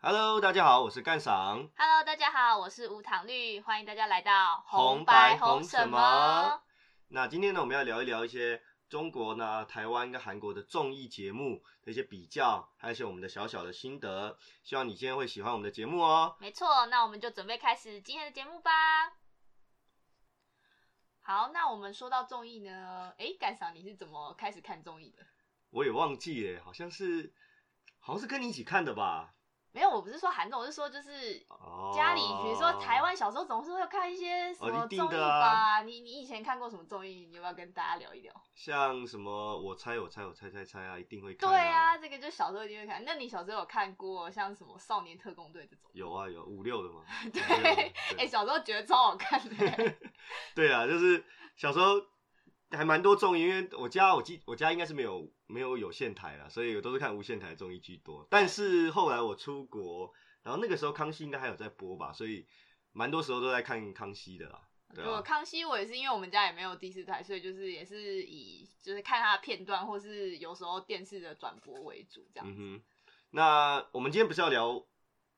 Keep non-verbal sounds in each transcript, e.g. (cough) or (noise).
Hello，大家好，我是干赏。Hello，大家好，我是无糖绿，欢迎大家来到红白白红什什么？那今天呢，我们要聊一聊一些中国呢、台湾跟韩国的综艺节目的一些比较，还有一些我们的小小的心得。希望你今天会喜欢我们的节目哦。没错，那我们就准备开始今天的节目吧。好，那我们说到综艺呢，哎，干赏你是怎么开始看综艺的？我也忘记了，好像是好像是跟你一起看的吧？没有，我不是说韩综，我是说就是哦，家里，比如说台湾小时候总是会看一些什么综艺吧？你你以前看过什么综艺？你要不要跟大家聊一聊？像什么我猜我猜我猜猜猜啊，一定会看、对啊，，这个就小时候一定会看。那你小时候有看过像什么《少年特工队》这种？有啊有五六的嘛。(laughs) 对哎、对小时候觉得超好看的。(laughs) 对啊，就是小时候还蛮多综艺，因为我家我记我家应该是没有没有有线台啦，所以我都是看无线台综艺居多。但是后来我出国，然后那个时候康熙应该还有在播吧，所以蛮多时候都在看康熙的啦。对啊，康熙，我也是因为我们家也没有第四台，所以就是也是以就是看他的片段，或是有时候电视的转播为主这样子。嗯哼。那我们今天不是要聊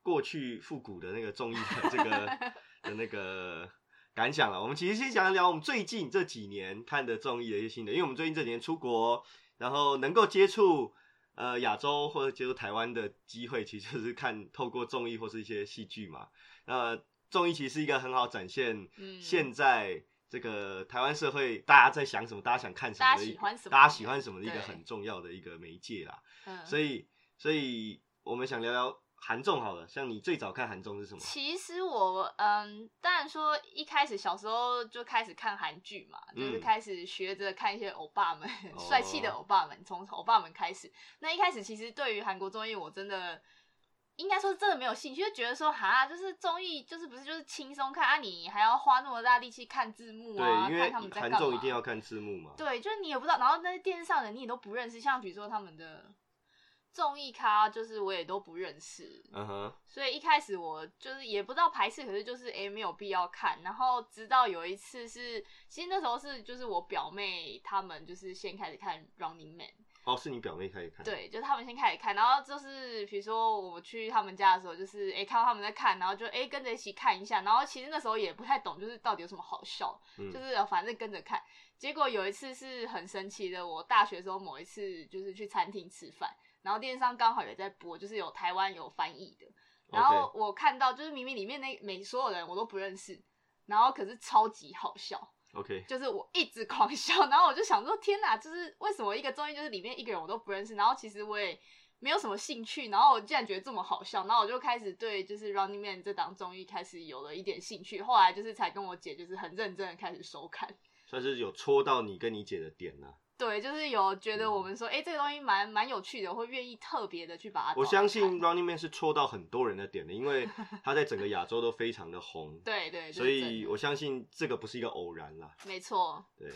过去复古的那个综艺的这个 (laughs) 的那个感想了？我们其实先讲一聊我们最近这几年看的综艺的一些心得，因为我们最近这几年出国，然后能够接触呃亚洲或者接触台湾的机会，其实就是看透过综艺或是一些戏剧嘛。那综艺其实是一个很好展现嗯现在这个台湾社会大家在想什么，大家想看什么的，大家喜欢什么大家喜欢什么的一个很重要的一个媒介啦。嗯，所以，所以我们想聊聊韩综好了。像你最早看韩综是什么？其实我嗯，当然说一开始小时候就开始看韩剧嘛，就是嗯开始学着看一些欧巴们哦帅气的欧巴们，从欧巴们开始。那一开始其实对于韩国综艺，我真的。应该说真的没有兴趣，就觉得说哈，就是综艺就是不是就是轻松看啊，你还要花那么大力气看字幕啊，对，因看他们为韩在干嘛。综一定要看字幕嘛。对，就是你也不知道，然后那些电视上的你也都不认识，像比如说他们的综艺咖，就是我也都不认识，嗯哼，所以一开始我就是也不知道排斥，可是就是诶、没有必要看。然后直到有一次是，其实那时候是就是我表妹他们就是先开始看 Running Man，哦，是你表妹开始看。，对，就是他们先开始看，然后就是比如说我去他们家的时候，就是诶、看到他们在看，然后就诶、跟着一起看一下，然后其实那时候也不太懂，就是到底有什么好笑，嗯就是呃反正跟着看。结果有一次是很神奇的，我大学的时候某一次就是去餐厅吃饭，然后电视上刚好也在播，就是有台湾有翻译的，然后我看到就是明明里面那每所有人我都不认识，然后可是超级好笑，OK，就是我一直狂笑，然后我就想说天哪，就是为什么一个综艺就是里面一个人我都不认识，然后其实我也没有什么兴趣，然后我竟然觉得这么好笑，然后我就开始对就是 Running Man 这档综艺开始有了一点兴趣，后来就是才跟我姐就是很认真的开始收看。算是有戳到你跟你姐的点呐。对，就是有觉得我们说，哎、这个东西蛮蛮有趣的，会愿意特别的去把它。我相信 Running Man 是戳到很多人的点的，因为 (laughs) 他在整个亚洲都非常的红。对对，所以我相信这个不是一个偶然啦。没错。对，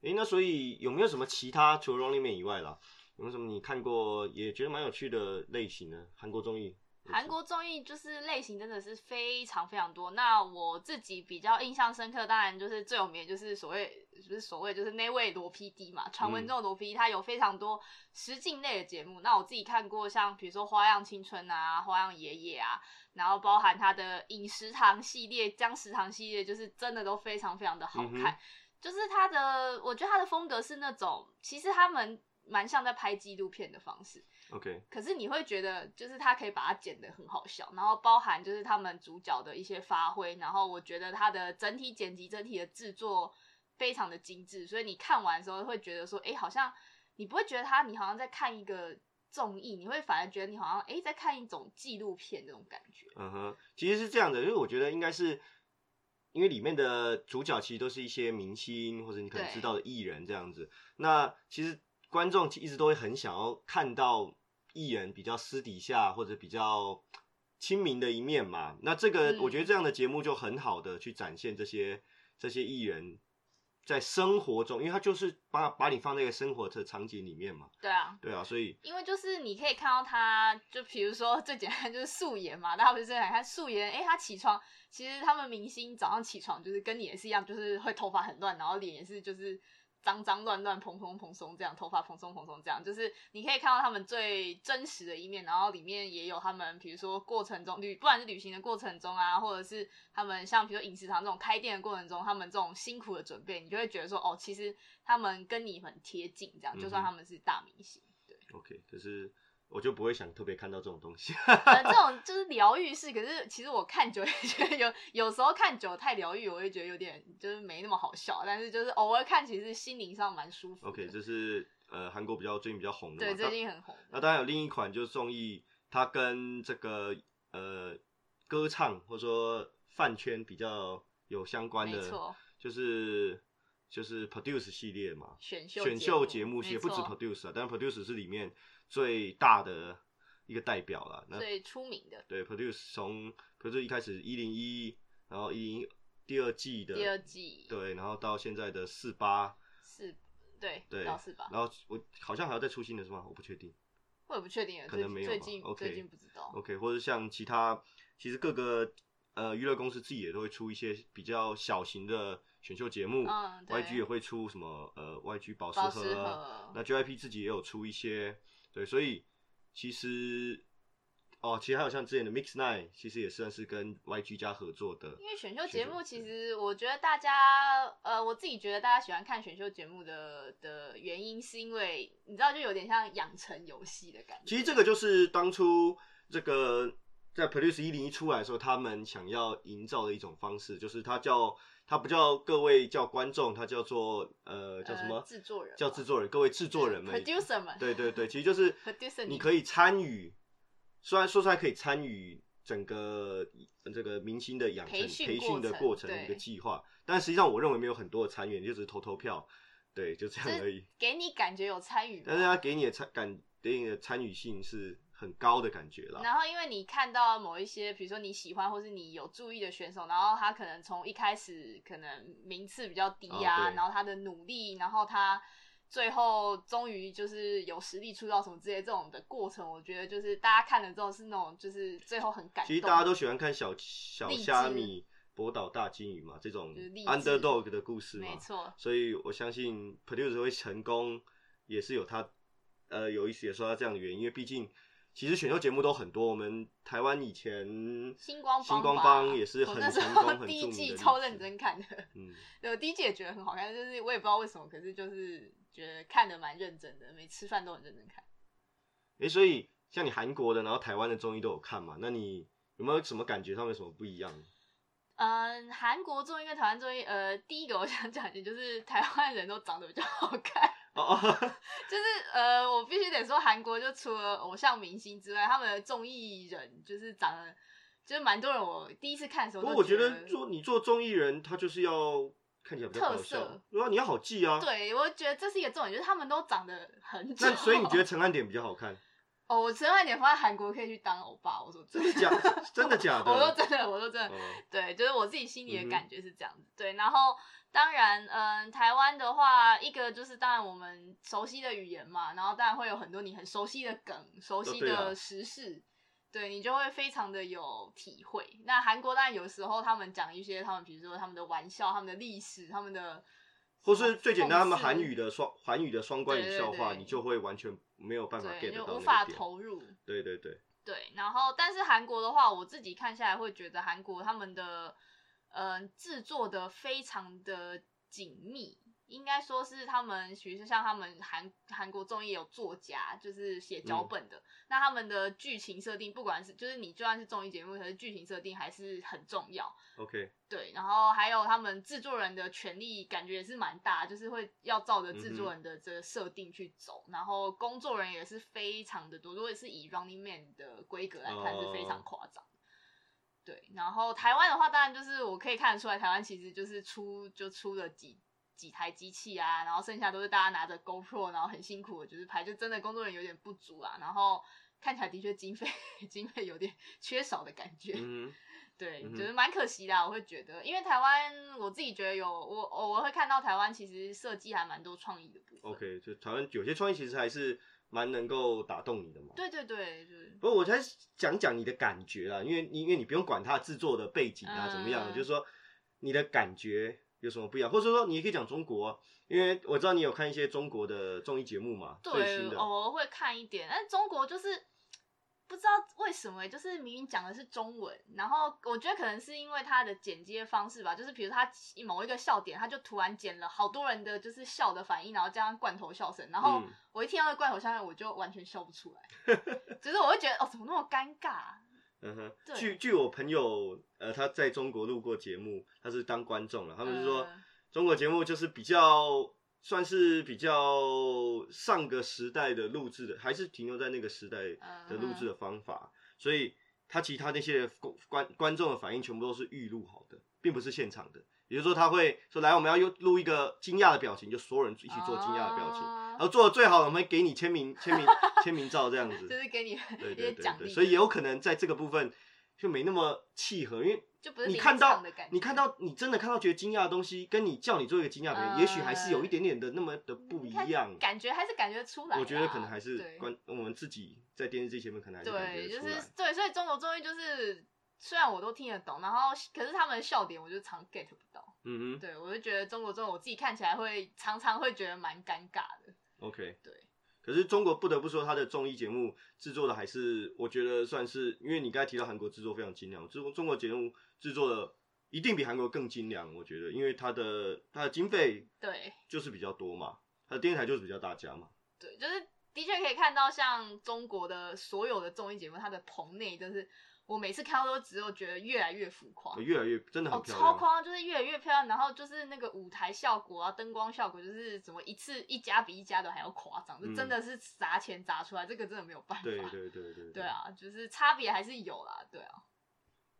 诶，那所以有没有什么其他除了 Running Man 以外啦，有没有什么你看过也觉得蛮有趣的类型呢？韩国综艺？韩国综艺就是类型真的是非常非常多。那我自己比较印象深刻，当然就是最有名的就是所谓不是所谓就是那位罗 PD 嘛，传闻中的罗 PD，他有非常多实境类的节目。那我自己看过像比如说《花样青春》啊，《花样爷爷》啊，然后包含他的饮食堂系列、僵食堂系列，就是真的都非常非常的好看。嗯就是他的，我觉得他的风格是那种，其实他们蛮像在拍纪录片的方式。OK，可是你会觉得，就是他可以把它剪得很好笑，然后包含就是他们主角的一些发挥，然后我觉得他的整体剪辑、整体的制作非常的精致，所以你看完的时候会觉得说，哎、好像你不会觉得他你好像在看一个综艺，你会反而觉得你好像哎、诶在看一种纪录片那种感觉。嗯哼，其实是这样的，因为我觉得应该是。因为里面的主角其实都是一些明星或者你可能知道的艺人这样子，那其实观众一直都会很想要看到艺人比较私底下或者比较亲民的一面嘛。那这个嗯我觉得这样的节目就很好的去展现这些这些艺人在生活中，因为他就是把把你放在一个生活的场景里面嘛。对啊，对啊，所以因为就是你可以看到他，就比如说最简单就是素颜嘛，大家不是想看素颜，哎、他起床，其实他们明星早上起床就是跟你也是一样，就是会头发很乱，然后脸也是就是脏脏乱乱、蓬蓬蓬松这样，头发蓬松蓬松这样，就是你可以看到他们最真实的一面，然后里面也有他们，比如说过程中旅，不管是旅行的过程中啊，或者是他们像比如说饮食堂这种开店的过程中，他们这种辛苦的准备，你就会觉得说，哦，其实他们跟你很贴近，这样，就算他们是大明星，对，OK，可是。我就不会想特别看到这种东西，(laughs) 呃，这种就是疗愈式。可是其实我看久也觉得有，有时候看久太疗愈，我会觉得有点就是没那么好笑。但是就是偶尔看，其实心灵上蛮舒服。OK，这是呃韩国比较最近比较红的，对，最近很红。那当然有另一款就是综艺，它跟这个呃歌唱或者说饭圈比较有相关的，就是就是 Produce 系列嘛，选秀选秀节目也不止 Produce 啊，但 Produce 是里面。最大的一个代表了，最出名的。对，produce 从 produce 一开始一零一，然后一零第二季的第二季，对，然后到现在的四八四，对对到四八，然后我好像还要再出新的是吗？我不确定，我也不确定，可能没有，最近最近不知道，OK，或者像其他，其实各个呃娱乐公司自己也都会出一些比较小型的选秀节目，嗯，YG 也会出什么呃 YG 宝石盒，那 JYP 自己也有出一些。对，所以其实哦，其实还有像之前的 Mix Nine，其实也算是跟 YG 家合作的。因为选秀节目，其实我觉得大家，呃，我自己觉得大家喜欢看选秀节目的的原因，是因为你知道，就有点像养成游戏的感觉。其实这个就是当初这个在 Produce 一零一出来的时候，他们想要营造的一种方式，就是它叫。他不叫各位叫观众，他叫做呃叫什么？制作人叫制作人，各位制作人们，producer 们。对对对，其实就是你可以参与，虽然说出来可以参与整个这个明星的养成培训的过程一个计划，但实际上我认为没有很多的参与，就只是投投票，对，就这样而已。给你感觉有参与，但是他给你的参感给你的参与性是。很高的感觉了。然后，因为你看到某一些，比如说你喜欢或是你有注意的选手，然后他可能从一开始可能名次比较低呀，然后他的努力，然后他最后终于就是有实力出道什么之类这种的过程，我觉得就是大家看了之后是那种就是最后很感动。其实大家都喜欢看小小虾米博倒大金鱼嘛，这种 underdog 的故事嘛，没错。所以我相信 producer 会成功，也是有他呃有一些说他这样的原因，因为毕竟。其实选秀节目都很多，我们台湾以前星光星光帮也是很成功、很第一季超认真看的，嗯，(laughs) 对，第一季也觉得很好看，就是我也不知道为什么，可是就是觉得看的蛮认真的，每吃饭都很认真看。哎，所以像你韩国的，然后台湾的综艺都有看嘛？那你有没有什么感觉上面什么不一样？嗯，韩国综艺跟台湾综艺，呃，第一个我想讲的就是台湾人都长得比较好看。哦，就是呃，我必须得说，韩国就除了偶像明星之外，他们的综艺人就是长得，就是蛮多人。我第一次看的时候，不过我觉得做你做综艺人，他就是要看起来比较特色，对啊，你要好记啊。对，我觉得这是一个重点，就是他们都长得很。那所以你觉得 (laughs) 陈汉典比较好看？哦，我陈汉典放在韩国可以去当欧巴，我说真的假的？(laughs) 真的假的？我说真的，我说真的，对，就是我自己心里的感觉是这样子。对，然后。当然，嗯，台湾的话，一个就是当然我们熟悉的语言嘛，然后当然会有很多你很熟悉的梗、熟悉的时事，对你就会非常的有体会。那韩国当然有时候他们讲一些他们，比如说他们的玩笑、他们的历史、他们的，或是最简单他们韩语的双韩语的双关语笑话，你就会完全没有办法 get 到，无法投入。对对对。对，然后但是韩国的话，我自己看下来会觉得韩国他们的。嗯，制作的非常的紧密，应该说是他们，其实像他们韩韩国综艺有作家，就是写脚本的，那他们的剧情设定，不管是就是你就算是综艺节目，可是剧情设定还是很重要。OK，对，然后还有他们制作人的权力，感觉也是蛮大，就是会要照着制作人的这个设定去走，然后工作人员也是非常的多，如果是以 Running Man 的规格来看，是非常夸张。对，然后台湾的话，当然就是我可以看得出来，台湾其实就是出就出了几几台机器啊，然后剩下都是大家拿着 GoPro，然后很辛苦的就是拍，就真的工作人员有点不足啊，然后看起来的确经费经费有点缺少的感觉，嗯，对，就是蛮可惜的，我会觉得，因为台湾我自己觉得有我偶尔会看到台湾其实设计还蛮多创意的部分，OK，就台湾有些创意其实还是。蛮能够打动你的嘛？对对对，就是不过我才讲讲你的感觉啦，因为因为你不用管它制作的背景啊怎么样，就是说你的感觉，有什么不一样？或者说你也可以讲中国啊，因为我知道你有看一些中国的综艺节目嘛，最对新，的。偶尔会看一点，但中国就是不知道为什么欸，就是明明讲的是中文，然后我觉得可能是因为它的剪接方式吧，就是比如他某一个笑点，他就突然剪了好多人的就是笑的反应，然后加上罐头笑声，然后嗯我一听到那罐头笑声，我就完全笑不出来，(laughs) 就是我会觉得哦，怎么那么尴尬啊、嗯哼，据据我朋友呃他在中国录过节目，他是当观众了，他们是说、呃中国节目就是比较算是比较上个时代的录制的，还是停留在那个时代的录制的方法，所以他其他那些观观观众的反应全部都是预录好的，并不是现场的。也就是说，他会说来，我们要又录一个惊讶的表情，就所有人一起做惊讶的表情，哦然后做的最好的，我们会给你签名签名签名照这样子。(laughs) 就是给你对一对对所以也有可能在这个部分就没那么契合，因为就不是你看到你看到你真的看到觉得惊讶的东西，跟你叫你做一个惊讶的也许还是有一点点的那么的不一样。感觉还是感觉出来啊。我觉得可能还是关我们自己在电视机前面可能还是感对，就觉得出来。是对，所以中国综艺就是虽然我都听得懂，然后可是他们的笑点我就常 get 不到。嗯哼对我就觉得中国综艺我自己看起来会常常会觉得蛮尴尬的。，OK。对，可是中国不得不说，它的综艺节目制作的还是我觉得算是，因为你刚才提到韩国制作非常精良，中国中国节目制作的一定比韩国更精良，我觉得，因为它的它的经费对就是比较多嘛，它的电视台就是比较大家嘛。对，就是的确可以看到，像中国的所有的综艺节目，它的棚内就是我每次看到都只有觉得越来越浮夸。越来越真的很哦，漂亮。超夸张，就是越来越漂亮，然后就是那个舞台效果啊，灯光效果，就是怎么一次一家比一家都还要夸张，这嗯真的是砸钱砸出来，这个真的没有办法。对对对对对！啊，就是差别还是有啦，对啊。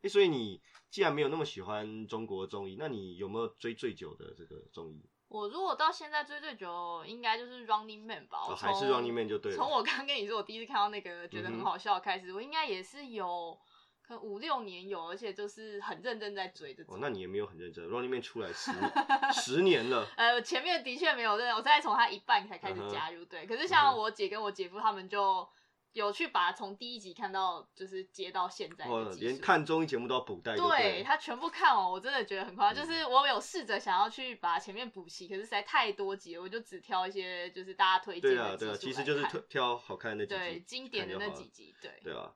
哎所以你既然没有那么喜欢中国综艺，那你有没有追最久的这个综艺？我如果到现在追最久，应该就是 Running Man 吧。还是 Running Man 就对了从我刚跟你说，我第一次看到那个觉得很好笑开始，我应该也是有可能五六年有，而且就是很认真在追这种。哦，那你也没有很认真，Running Man 出来十十年了。(laughs) 呃，前面的确没有认真，我大概从他一半才开始加入。对，可是像我姐跟我姐夫他们就有去把从第一集看到就是接到现在的哦，连看综艺节目都要补带对他全部看完，我真的觉得很夸张。嗯就是我有试着想要去把前面补齐，可是实在太多集了，我就只挑一些就是大家推荐对啊，对啊，的其实就是挑挑好看的那几对集，经典的那几集。对，对啊，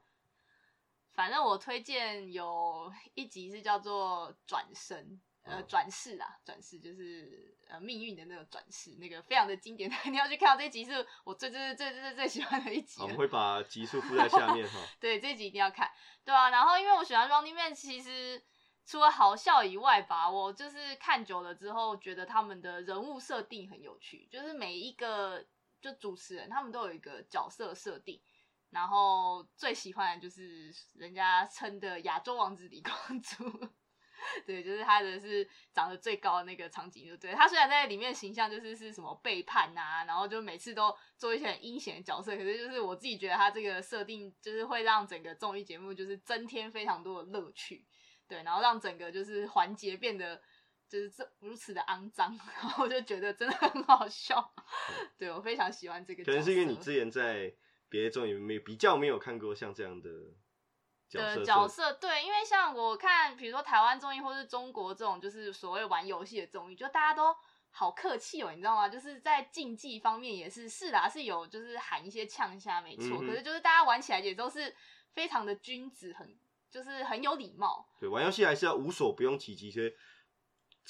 反正我推荐有一集是叫做转身。呃，嗯转世啊，转世就是呃命运的那个转世，那个非常的经典，(laughs) 你要去看到这一集是我最最最最最最喜欢的一集，我们会把集数附在下面哈。(laughs) 对，这集一定要看，对啊。然后因为我喜欢 Running Man，其实除了好笑以外吧，我就是看久了之后，觉得他们的人物设定很有趣，就是每一个就主持人他们都有一个角色设定。然后最喜欢的就是人家称的亚洲王子李光洙，(laughs) 对，就是他的是长得最高的那个场景，就。对他虽然在里面形象就是是什么背叛啊，然后就每次都做一些很阴险的角色，可是就是我自己觉得他这个设定就是会让整个综艺节目就是增添非常多的乐趣，对，然后让整个就是环节变得。就是这如此的肮脏，然后我就觉得真的很好笑，(laughs) 对我非常喜欢这个。可能是因为你之前在别的综艺没比较没有看过像这样的角色的角色，对，因为像我看，比如说台湾综艺或是中国这种，就是所谓玩游戏的综艺，就大家都好客气哦，你知道吗？就是在竞技方面也是是啦，是有就是喊一些呛虾没错，嗯可是就是大家玩起来也都是非常的君子，很就是很有礼貌。对玩游戏还是要无所不用其极，所以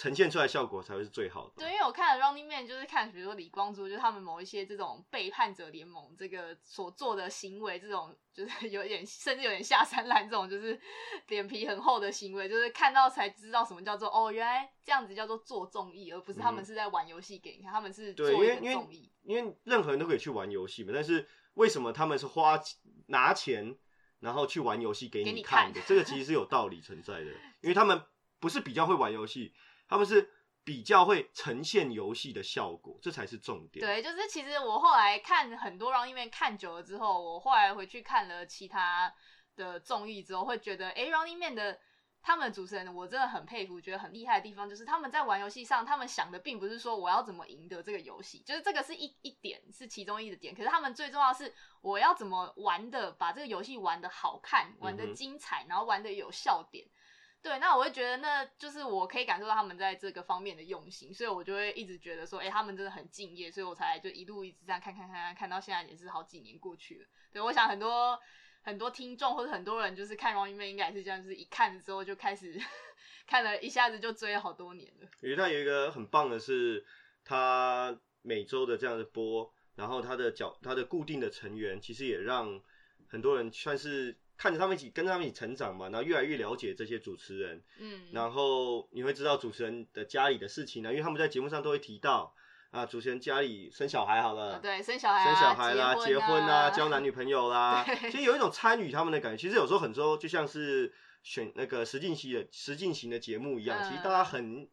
呈现出来效果才会是最好的。对，因为我看了 Running Man，就是看比如说李光洙，就是他们某一些这种背叛者联盟这个所做的行为，这种就是 (laughs) 有点甚至有点下三滥，这种就是脸皮很厚的行为，就是看到才知道什么叫做哦，原来这样子叫做做综艺，而不是他们嗯是在玩游戏给你看，他们是做对，因为因为个综艺。因为任何人都可以去玩游戏嘛，但是为什么他们是花拿钱然后去玩游戏给给你看看的？(laughs) 这个其实是有道理存在的，因为他们不是比较会玩游戏，他们是比较会呈现游戏的效果，这才是重点。对，就是其实我后来看很多 Running Man 看久了之后，我后来回去看了其他的综艺之后，会觉得，哎，Running Man 的他们的主持人，我真的很佩服，觉得很厉害的地方，就是他们在玩游戏上，他们想的并不是说我要怎么赢得这个游戏，就是这个是一一点，是其中一的点。可是他们最重要的是，我要怎么玩的，把这个游戏玩的好看，玩的精彩，然后玩的有笑点。对，那我会觉得那就是我可以感受到他们在这个方面的用心，所以我就会一直觉得说，哎、他们真的很敬业，所以我才就一路一直这样看看看看看到现在也是好几年过去了。对，我想很多很多听众或者很多人就是看 Running Man 应该也是这样，就是一看了之后就开始 (laughs) 看了一下子就追了好多年了。我觉得它有一个很棒的是，它每周的这样的播，然后它的角它的固定的成员，其实也让很多人算是看着他们一起跟着他们一起成长嘛，然后越来越了解这些主持人，嗯，然后你会知道主持人的家里的事情呢，因为他们在节目上都会提到啊，主持人家里生小孩好了，啊对，生小孩、啊、生小孩啦、结结婚啊、交男女朋友啦，其实有一种参与他们的感觉。其实有时候很多就像是选那个实境型的实境型的节目一样，嗯。其实大家很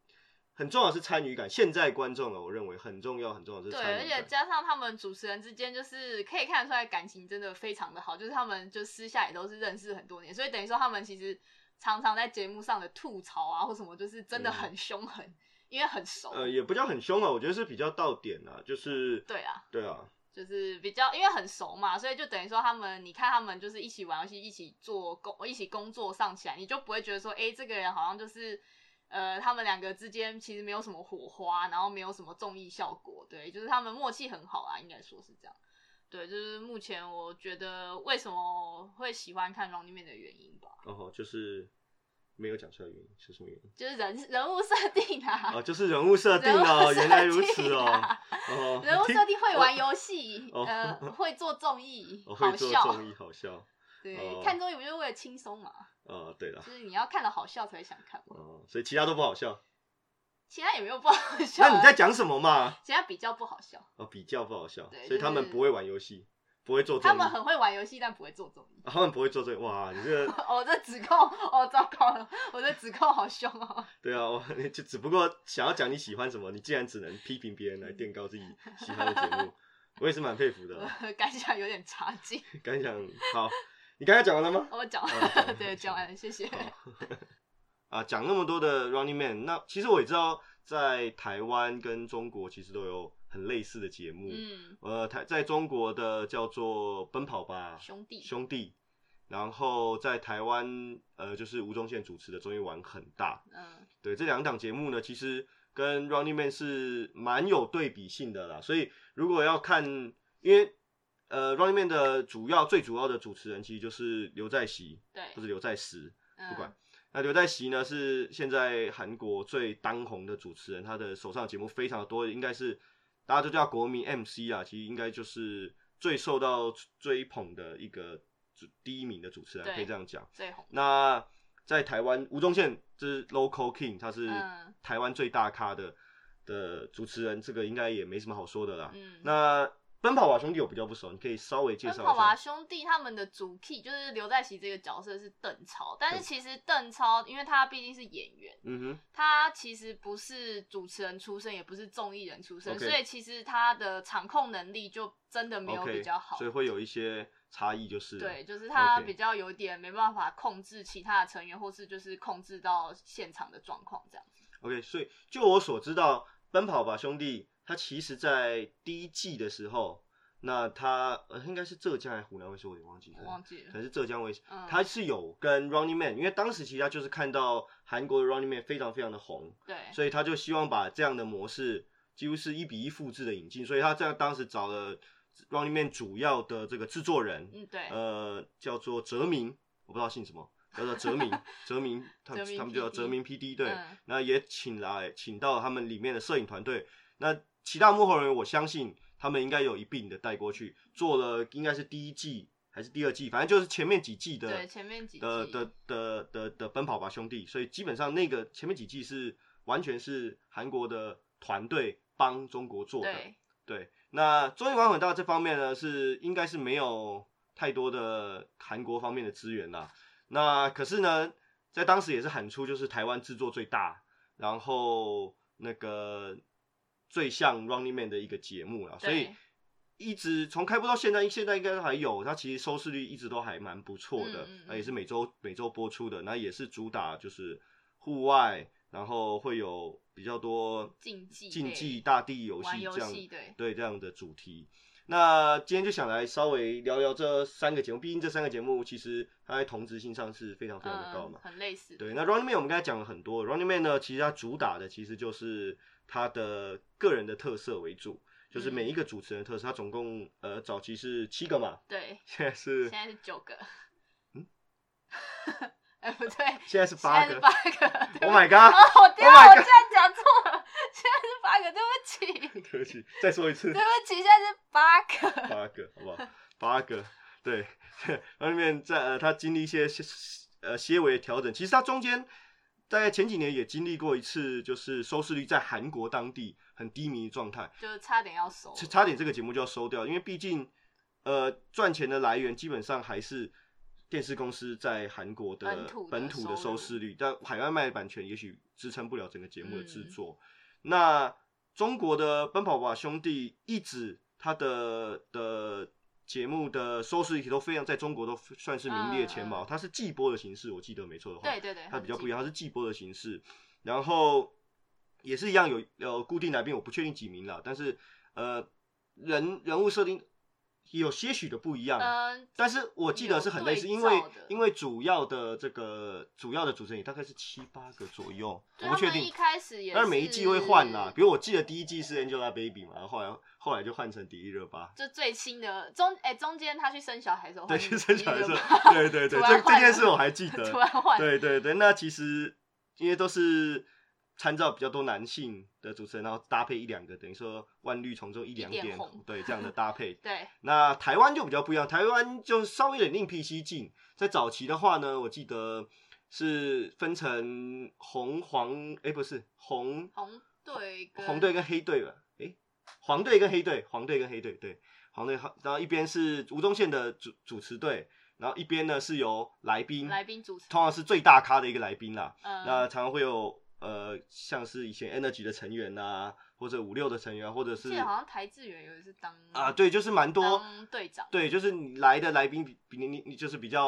很重要是参与感。现在观众呢，我认为很重要很重要对，而且。加上他们主持人之间，就是可以看得出来感情真的非常的好，就是他们就私下也都是认识很多年，所以等于说他们其实常常在节目上的吐槽啊或什么，就是真的很凶狠，因为很熟。呃，也不叫很凶啊，我觉得是比较到点啊，就是对啊，对啊，就是比较因为很熟嘛，所以就等于说他们，你看他们就是一起玩游戏，一起做工，一起工作上起来，你就不会觉得说，哎、这个人好像就是。呃，他们两个之间其实没有什么火花，然后没有什么综艺效果，对，就是他们默契很好啊，应该说是这样。对，就是目前我觉得为什么会喜欢看《Running Man》的原因吧，然后就是没有讲出来原因是什么原因？就是人人物设定啊，哦，就是人物设定哦，设原来如此哦 (laughs) 人物设定会玩游戏，哦呃，(laughs) 会做综艺，哦好笑，综艺好笑，对，哦看综艺不就是为了轻松嘛？哦，对了，就是你要看的好笑才会想看嘛，哦，所以其他都不好笑。其他也没有不好笑啊。(laughs) 那你在讲什么嘛？其他比较不好笑，哦，比较不好笑对，所以他们不会玩游戏，不会做他们很会玩游戏，但不会做综艺。啊他们不会做这个。哇，你这个 (laughs) 哦，这指控，哦，糟糕了，我的指控好凶哦。对啊，我就只不过想要讲你喜欢什么，你竟然只能批评别人来垫高自己喜欢的节目，我也是蛮佩服的啊。(laughs) 感想有点差劲。感想好，你刚才讲完了吗？我讲哦完了，好 (laughs) 对，讲完了，谢谢。(laughs) 啊，讲那么多的 Running Man，那其实我也知道，在台湾跟中国其实都有很类似的节目。嗯，呃，台在中国的叫做《奔跑吧兄弟，兄弟》，然后在台湾呃就是吴宗宪主持的综艺玩很大。嗯，对，这两档节目呢，其实跟 Running Man 是蛮有对比性的啦。所以如果要看，因为呃 Running Man 的主要最主要的主持人其实就是刘在熙对或，者刘在石，嗯不管。那刘在熙呢是现在韩国最当红的主持人，他的手上的节目非常的多，应该是大家都叫国民 MC 啊，其实应该就是最受到追捧的一个主第一名的主持人，可以这样讲。最红。那在台湾，吴宗宪就是 local king，他是嗯台湾最大咖的的主持人，这个应该也没什么好说的啦。嗯，那奔跑吧兄弟我比较不熟，你可以稍微介绍一奔跑吧。兄弟他们的主 key 就是刘在熙这个角色是邓超，但是其实邓超因为他毕竟是演员，嗯哼，他其实不是主持人出身，也不是综艺人出身所以其实他的场控能力就真的没有比较好。所以会有一些差异，就是对，就是他比较有点没办法控制其他的成员，或是就是控制到现场的状况这样子。OK，所以就我所知道，《奔跑吧兄弟》它其实在第一季的时候，那他呃应该是浙江还是湖南卫视，我有点忘记了，我忘记了可能是浙江卫视，嗯。它是有跟 Running Man，因为当时其实他就是看到韩国的 Running Man 非常非常的红，对，所以他就希望把这样的模式几乎是一比一复制的引进，所以他这样当时找了 Running Man 主要的这个制作人，嗯对，呃，叫做哲明，我不知道姓什么，叫做哲明，(laughs) 哲明，他哲明他们就叫 PD 哲明 PD，对，嗯。那也请来请到他们里面的摄影团队，那其他幕后人员，我相信他们应该有一并的带过去，做了应该是第一季还是第二季，反正就是前面几季的对前面几季。的的的的的奔跑吧兄弟，所以基本上那个前面几季是完全是韩国的团队帮中国做的，对，对，那综艺玩很大这方面呢，是应该是没有太多的韩国方面的资源啦。那可是呢，在当时也是喊出就是台湾制作最大，然后那个最像 Running Man 的一个节目了，所以一直从开播到现在，现在应该还有，它其实收视率一直都还蛮不错的，也是每周每周播出的，那也是主打就是户外，然后会有比较多竞技竞技大地游戏这样对对这样的主题。那今天就想来稍微聊聊这三个节目，毕竟这三个节目其实它在同质性上是非常非常的高嘛。嗯，很类似。对，那 Running Man 我们刚才讲了很多，Running Man 呢，其实它主打的其实就是它的个人的特色为主，就是每一个主持人的特色。他总共呃早期是七个嘛，对，现在是现在是九个。嗯，(laughs) 哎不对，现在是八个。八个。Oh my god！哦，我天 Oh 啊，我居然讲错了，现在是八个，对不起，(laughs) 对不起，再说一次对，不起，现在是八个。八个，好不好？八个，对，然后里面在呃，他经历一些些呃些微的调整，其实他中间大概前几年也经历过一次，就是收视率在韩国当地很低迷的状态，就是差点要收，差差点这个节目就要收掉，因为毕竟呃赚钱的来源基本上还是电视公司在韩国的本土的收视率，但海外卖的版权也许支撑不了整个节目的制嗯。作。那中国的《奔跑吧兄弟》一直它的的节目的收视率都非常在中国都算是名列前茅，它是季播的形式，我记得没错的话，对对对，它比较不一样，它是季播的形式，然后也是一样有有固定来宾，我不确定几名了，但是呃人人物设定有些许的不一样，嗯，但是我记得是很类似，因为因为主要的这个主要的主持人也大概是七八个左右，我不确定。一。开始也，但是每一季会换啦，比如我记得第一季是 Angelababy 嘛，然后后来后来就换成迪丽热巴，就最新的中哎、中间他去生小孩的时候，对，去生小孩的时候候，对对对，(laughs) 这这件事我还记得，(laughs) 突然换，对对对，那其实因为都是参照比较多男性的主持人，然后搭配一两个，等于说万绿丛中一两点对这样的搭配。(laughs) 对那台湾就比较不一样，台湾就稍微有点另辟蹊径。在早期的话呢，我记得是分成红黄，哎、不是红红队红队跟黑队吧？哎、黄队跟黑队，黄队跟黑队，对，黄队，然后一边是吴宗宪的主主持队，然后一边呢是由来宾，来宾主持，通常是最大咖的一个来宾啦。嗯，那常常会有呃，像是以前 Energy 的成员呐、或者五六的成员啊，或者是好像台志远有一次当啊，对，就是蛮多，队长，对，就是你来的来宾比比你你你就是比较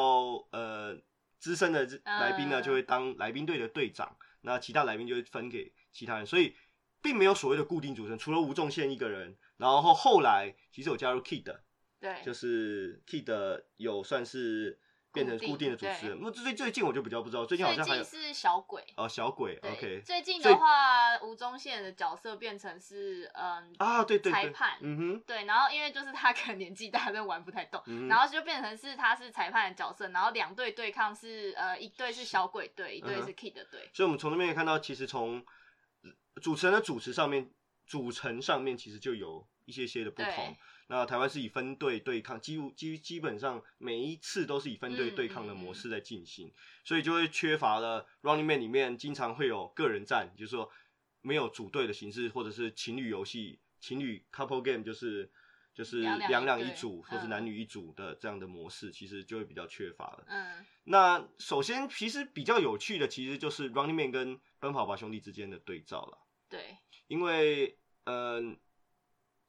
呃资深的来宾呢，嗯就会当来宾队的队长，那其他来宾就会分给其他人，所以并没有所谓的固定主持人，除了吴仲宪一个人，然后后来其实有加入 Kid，对，就是 Kid 有算是变成固定的主持人，那最最近我就比较不知道，最近好像还有是小鬼。哦小鬼，OK，最近的话，吴宗宪的角色变成是嗯啊，对对对，裁判嗯哼，对，然后因为就是他可能年纪大，(laughs) 真的玩不太动，然后就变成是他是裁判的角色，然后两队对抗是呃一队是小鬼队，一队是 Kid 队，所以我们从那边可以看到，其实从主持人的主持上面，组成上面其实就有一些些的不同对。那台湾是以分队对抗，几乎基基本上每一次都是以分队嗯对抗的嗯模式在进行，所以就会缺乏了 Running Man 里面经常会有个人战，就是说没有组队的形式，或者是情侣游戏、情侣 couple game，就是就是两两一组或是嗯男女一组的这样的模式，其实就会比较缺乏了。嗯，那首先，其实比较有趣的，其实就是 Running Man 跟奔跑吧兄弟之间的对照了。对，因为，嗯、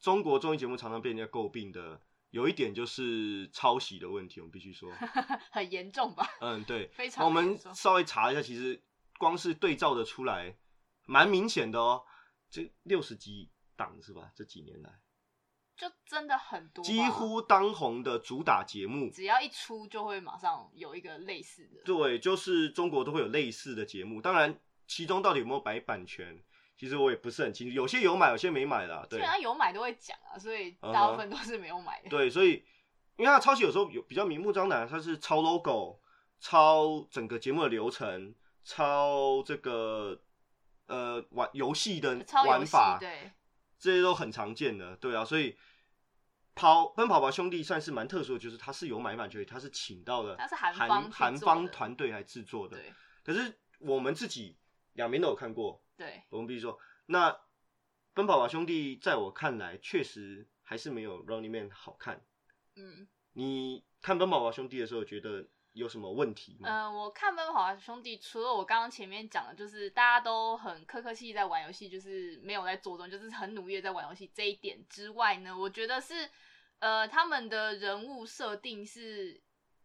中国综艺节目常常被人家诟病的，有一点就是抄袭的问题，我们必须说，(laughs) 很严重吧？嗯，对。(laughs) 非常我们稍微查一下，其实光是对照的出来，蛮明显的哦。这六十几档是吧？这几年来，就真的很多吧，几乎当红的主打节目，只要一出就会马上有一个类似的，对，就是中国都会有类似的节目，当然其中到底有没有白版权，其实我也不是很清楚，有些有买，有些没买啦。对基本上有买都会讲啊，所以大部分都是没有买的。对，所以因为它抄袭有时候有比较明目张胆，它是抄 logo、抄整个节目的流程、抄这个呃玩游戏的玩法，对，这些都很常见的。对啊，所以。跑奔跑吧兄弟算是蛮特殊的，就是他是有买版权，他是请到了韩韩方韩方团队来制作的。对可是我们自己两边都有看过，对，我们必须说，那《奔跑吧兄弟》在我看来确实还是没有《Running Man》好看。嗯你看《奔跑吧兄弟》的时候，觉得有什么问题吗？嗯、我看《奔跑吧兄弟》，除了我刚刚前面讲的，就是大家都很客客气气在玩游戏，就是没有在做中，就是很努力的在玩游戏这一点之外呢，我觉得是呃他们的人物设定是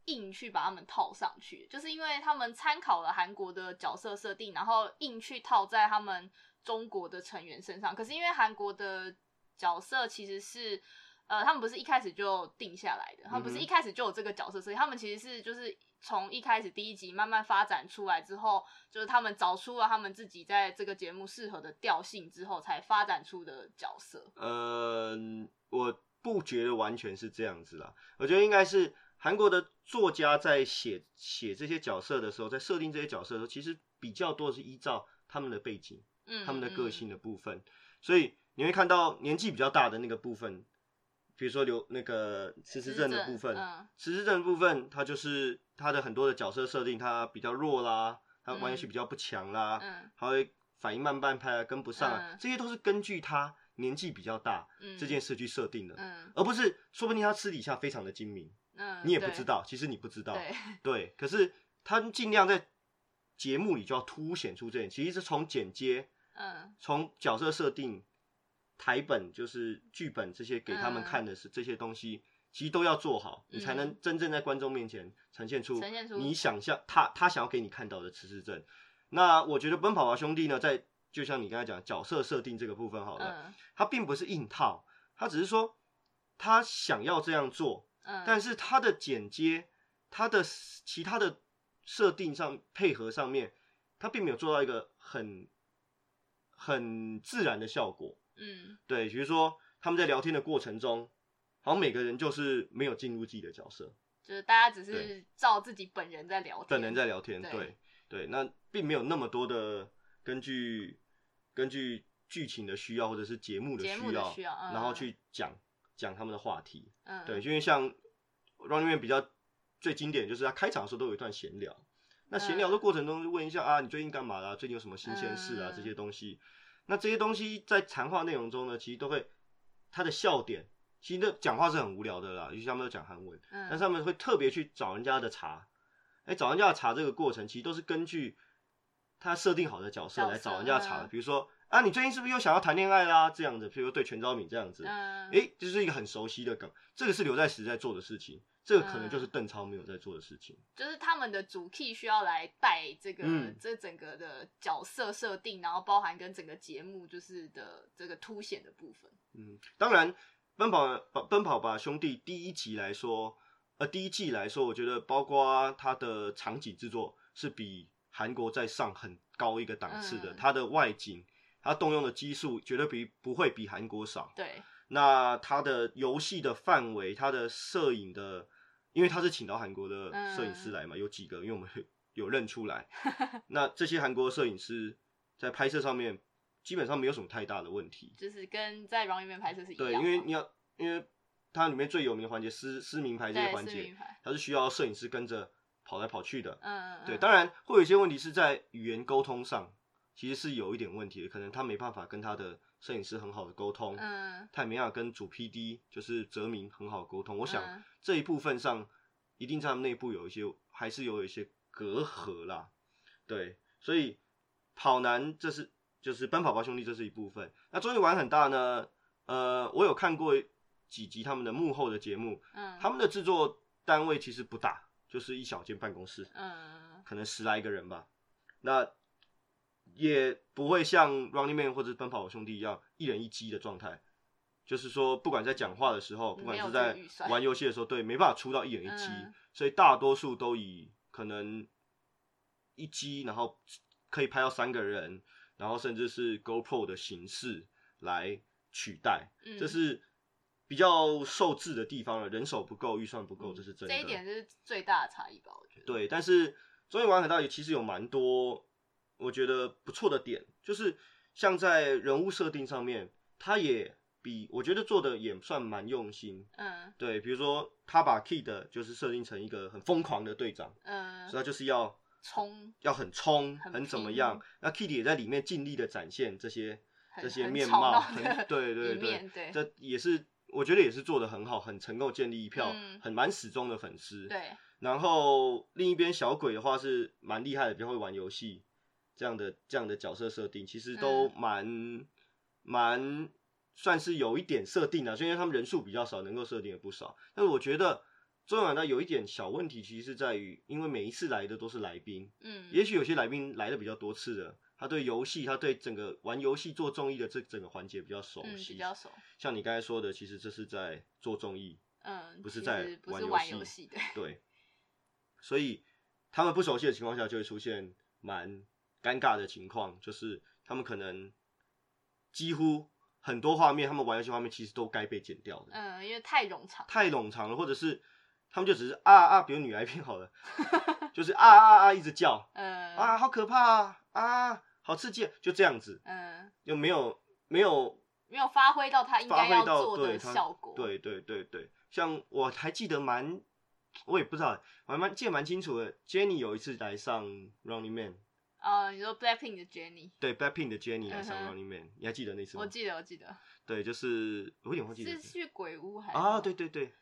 硬去把他们套上去，就是因为他们参考了韩国的角色设定，然后硬去套在他们中国的成员身上。可是因为韩国的角色其实是呃，他们不是一开始就定下来的，他们不是一开始就有这个角色设定，他们其实是就是从一开始第一集慢慢发展出来之后，就是他们找出了他们自己在这个节目适合的调性之后，才发展出的角色。嗯，我不觉得完全是这样子啦，我觉得应该是韩国的作家在写写这些角色的时候，在设定这些角色的时候，其实比较多的是依照他们的背景、嗯，他们的个嗯性的部分，所以你会看到年纪比较大的那个部分，比如说刘那个迟迟症的部分，嗯。迟迟症的部分，他就是他的很多的角色设定，他比较弱啦，他玩游戏比较不强啦，嗯。他会反应慢半拍啊，跟不上啊，嗯。这些都是根据他年纪比较大、嗯，这件事去设定的，嗯。而不是说不定他私底下非常的精明，嗯，你也不知道，其实你不知道，对，(laughs) 对，可是他尽量在节目里就要凸显出这点，其实是从剪接、嗯。从角色设定、台本就是剧本这些给他们嗯。看的是这些东西，其实都要做好，你才能嗯。真正在观众面前呈现出你想象他他想要给你看到的迟迟症。那我觉得《奔跑吧兄弟》呢，在就像你刚才讲角色设定这个部分好了，嗯。他并不是硬套，他只是说他想要这样做，嗯，但是它的剪接、它的其他的设定上配合上面，它并没有做到一个很很自然的效果。嗯对，比如说他们在聊天的过程中，好像每个人就是没有进入自己的角色，就是大家只是照自己本人在聊天，本人在聊天。对对对，那并没有那么多的根据根据剧情的需要或者是节目的需要，需要，嗯、然后去讲讲他们的话题。嗯。对，因为像 Running Man 比较最经典就是他开场的时候都有一段闲聊，那闲聊的过程中就问一下啊，你最近干嘛啦、最近有什么新鲜事啊？嗯这些东西，那这些东西在谈话内容中呢，其实都会他的笑点，其实那讲话是很无聊的啦，尤其他们都讲韩文，嗯，但是他们会特别去找人家的茬，哎、找人家的茬这个过程，其实都是根据他设定好的角色来找人家茬的，嗯。比如说啊，你最近是不是又想要谈恋爱啦？这样子，譬如说对全昭敏这样子，嗯，诶，这是一个很熟悉的梗，这个是刘在石在做的事情，这个可能嗯就是邓超没有在做的事情。就是他们的主 key 需要来带这个、嗯这整个的角色设定，然后包含跟整个节目就是的这个凸显的部分。嗯，当然，奔跑吧奔跑吧兄弟第一集来说，呃，第一季来说，我觉得包括它的场景制作是比韩国在上很高一个档次的，嗯它的外景，它动用的基数绝对比不会比韩国少。对，那它的游戏的范围，它的摄影的，因为他是请到韩国的摄影师来嘛，有几个，因为我们有 (laughs) 有认出来。(laughs) 那这些韩国摄影师在拍摄上面基本上没有什么太大的问题。就是跟在 Run 里面拍摄是一样对，因为你要，因为它里面最有名的环节撕撕名牌这些环节它是需要摄影师跟着跑来跑去的。嗯，对，嗯当然会有一些问题是在语言沟通上，其实是有一点问题的，可能他没办法跟他的摄影师很好的沟通。嗯他也没办法跟主 PD 就是泽明很好沟通。我想嗯这一部分上，一定在他们内部有一些还是有一些隔阂啦。对，所以跑男这是就是奔跑吧兄弟这是一部分。那综艺玩很大呢，呃，我有看过几集他们的幕后的节目，嗯，他们的制作单位其实不大，就是一小间办公室，嗯可能十来个人吧。那也不会像 Running Man 或者奔跑吧兄弟一样一人一机的状态，就是说不管在讲话的时候，不管是在玩游戏的时候，对，没办法出到一人一机，嗯所以大多数都以可能一机，然后可以拍到三个人，然后甚至是 GoPro 的形式来取代，嗯这是比较受制的地方了，人手不够，预算不够，这是真的。这一点是最大的差异吧？我觉得。对，但是综艺玩很大也其实有蛮多我觉得不错的点，就是像在人物设定上面，他也比我觉得做的也算蛮用心。嗯对，比如说他把 Kid 就是设定成一个很疯狂的队长，嗯所以他就是要冲要很冲，很很怎么样。那 Kid 也在里面尽力的展现这些这些面貌，对对对，对这也是我觉得也是做的很好，很成功建立一票嗯很蛮始终的粉丝。对，然后另一边小鬼的话是蛮厉害的，比较会玩游戏这样的这样的角色设定，其实都嗯蛮蛮、算是有一点设定的，虽然他们人数比较少，能够设定也不少。但是我觉得中晚呢有一点小问题，其实是在于，因为每一次来的都是来宾，嗯，也许有些来宾来的比较多次的，他对游戏，他对整个玩游戏做综艺的这整个环节比较熟嗯，悉。比较熟，像你刚才说的，其实这是在做综艺，嗯，不是在玩游戏 (laughs) 对，所以他们不熟悉的情况下，就会出现蛮尴尬的情况，就是他们可能几乎很多画面，他们玩游戏画面其实都该被剪掉的，嗯，因为太冗长，太冗长了，或者是他们就只是啊啊，比如女癌片好了，(laughs) 就是啊啊啊一直叫。嗯，啊，好可怕啊啊，好刺激，就这样子，嗯，又没有没有没有发挥到他应该要做的效果，，对对对对，像我还记得蛮，我也不知道，我还蛮记得蛮清楚的。Jenny 有一次来上 Running Man，呃，你说 Blackpink 的 Jennie，对 Blackpink 的 Jenny 来上嗯哼。Running Man，、你还记得那次吗？我记得我记得。对，就是我有点忘记了。是去鬼屋还是啊，对对对，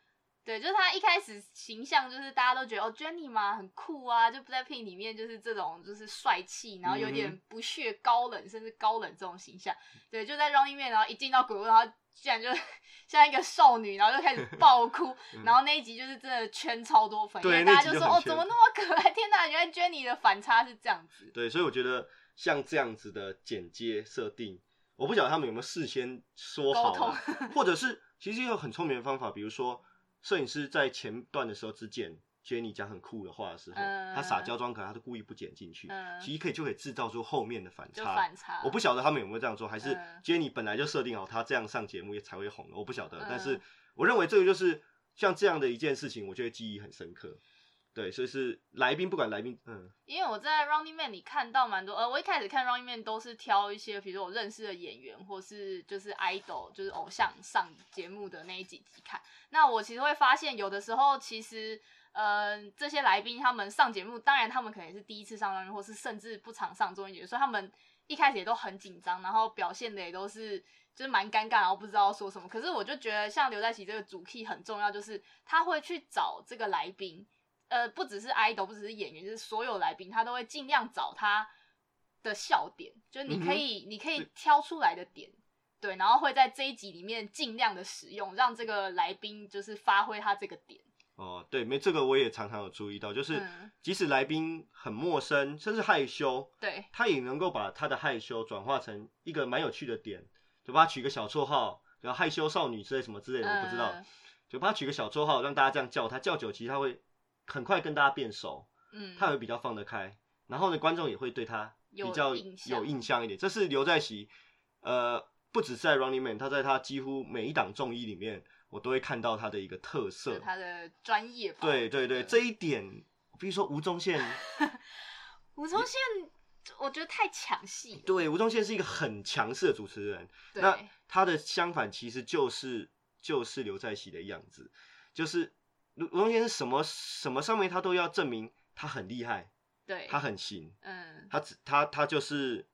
对，就是他一开始形象就是大家都觉得哦，Jennie 嘛很酷啊，就 Blackpink 里面就是这种就是帅气，然后有嗯点不屑高冷，甚至高冷这种形象。对，就在 Running Man，然后一进到鬼屋，然后居然就 (laughs) 像一个少女，然后就开始 (laughs) 爆哭，然后那一集就是真的圈超多粉，因为大家就说哦，怎么那么可爱？(laughs) 天哪，原来 Jennie 的反差是这样子。对，所以我觉得像这样子的剪接设定，我不晓得他们有没有事先说好或者是其实有很聪明的方法，比如说摄影师在前段的时候 Jenny 讲很酷的话的时候，嗯他撒娇装可爱，他都故意不剪进去，嗯其实可以就可以制造出后面的反就差。反差，我不晓得他们有没有这样做，还是嗯 Jenny 本来就设定好他这样上节目也才会红的，我不晓得。嗯但是我认为这个就是像这样的一件事情，我觉得记忆很深刻。对，所以是来宾不管来宾，嗯，因为我在 Running Man 里看到蛮多，呃，我一开始看 Running Man 都是挑一些，比如说我认识的演员，或是就是 idol，就是偶像上节目的那一几集看。那我其实会发现，有的时候其实，呃，这些来宾他们上节目，当然他们可能也是第一次上或是甚至不常上综艺节目，所以他们一开始也都很紧张，然后表现的也都是就是蛮尴尬，然后不知道说什么。可是我就觉得，像刘在熙这个主 key 很重要，就是他会去找这个来宾。呃，不只是 idol，不只是演员，就是所有来宾，他都会尽量找他的笑点，就是你可以，你可以挑出来的点，对，然后会在这一集里面尽量的使用，让这个来宾就是发挥他这个点。哦，对，没这个我也常常有注意到，就是嗯即使来宾很陌生，甚至害羞，对，他也能够把他的害羞转化成一个蛮有趣的点，就把他取个小绰号，然后害羞少女之类什么之类的，我不知道，嗯就把他取个小绰号，让大家这样叫他，叫久其实他会很快跟大家变熟，嗯，他会比较放得开，然后呢，观众也会对他比较有印象一点。这是刘在熙，呃，不只是在 Running Man，他在他几乎每一档综艺里面，我都会看到他的一个特色。他的专业吧。对对对，这一点，比如说吴宗宪，(laughs) 吴宗宪，我觉得太抢戏。对，吴宗宪是一个很强势的主持人，那他的相反其实就是就是刘在熙的样子，就是吴吴宗宪是什么什么上面他都要证明他很厉害，对，他很行，嗯，他只他他就是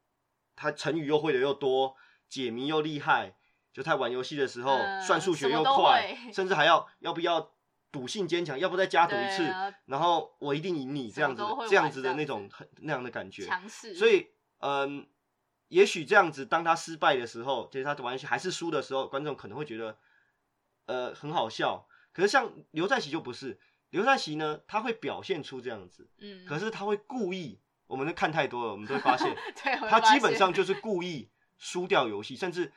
他成语又会的又多，解谜又厉害，就他玩游戏的时候、嗯算数学又快，(laughs) 甚至还要要不要赌性坚强，要不再加赌一次啊，然后我一定赢你这样子这样子的那种很 (laughs) 那样的感觉，强势，所以，嗯，也许这样子，当他失败的时候，就是他玩游戏还是输的时候，观众可能会觉得，呃，很好笑。可是像刘在熙就不是，刘在熙呢，他会表现出这样子，嗯，可是他会故意，我们看太多了，我们都会 (laughs) 发现，他基本上就是故意输掉游戏，甚至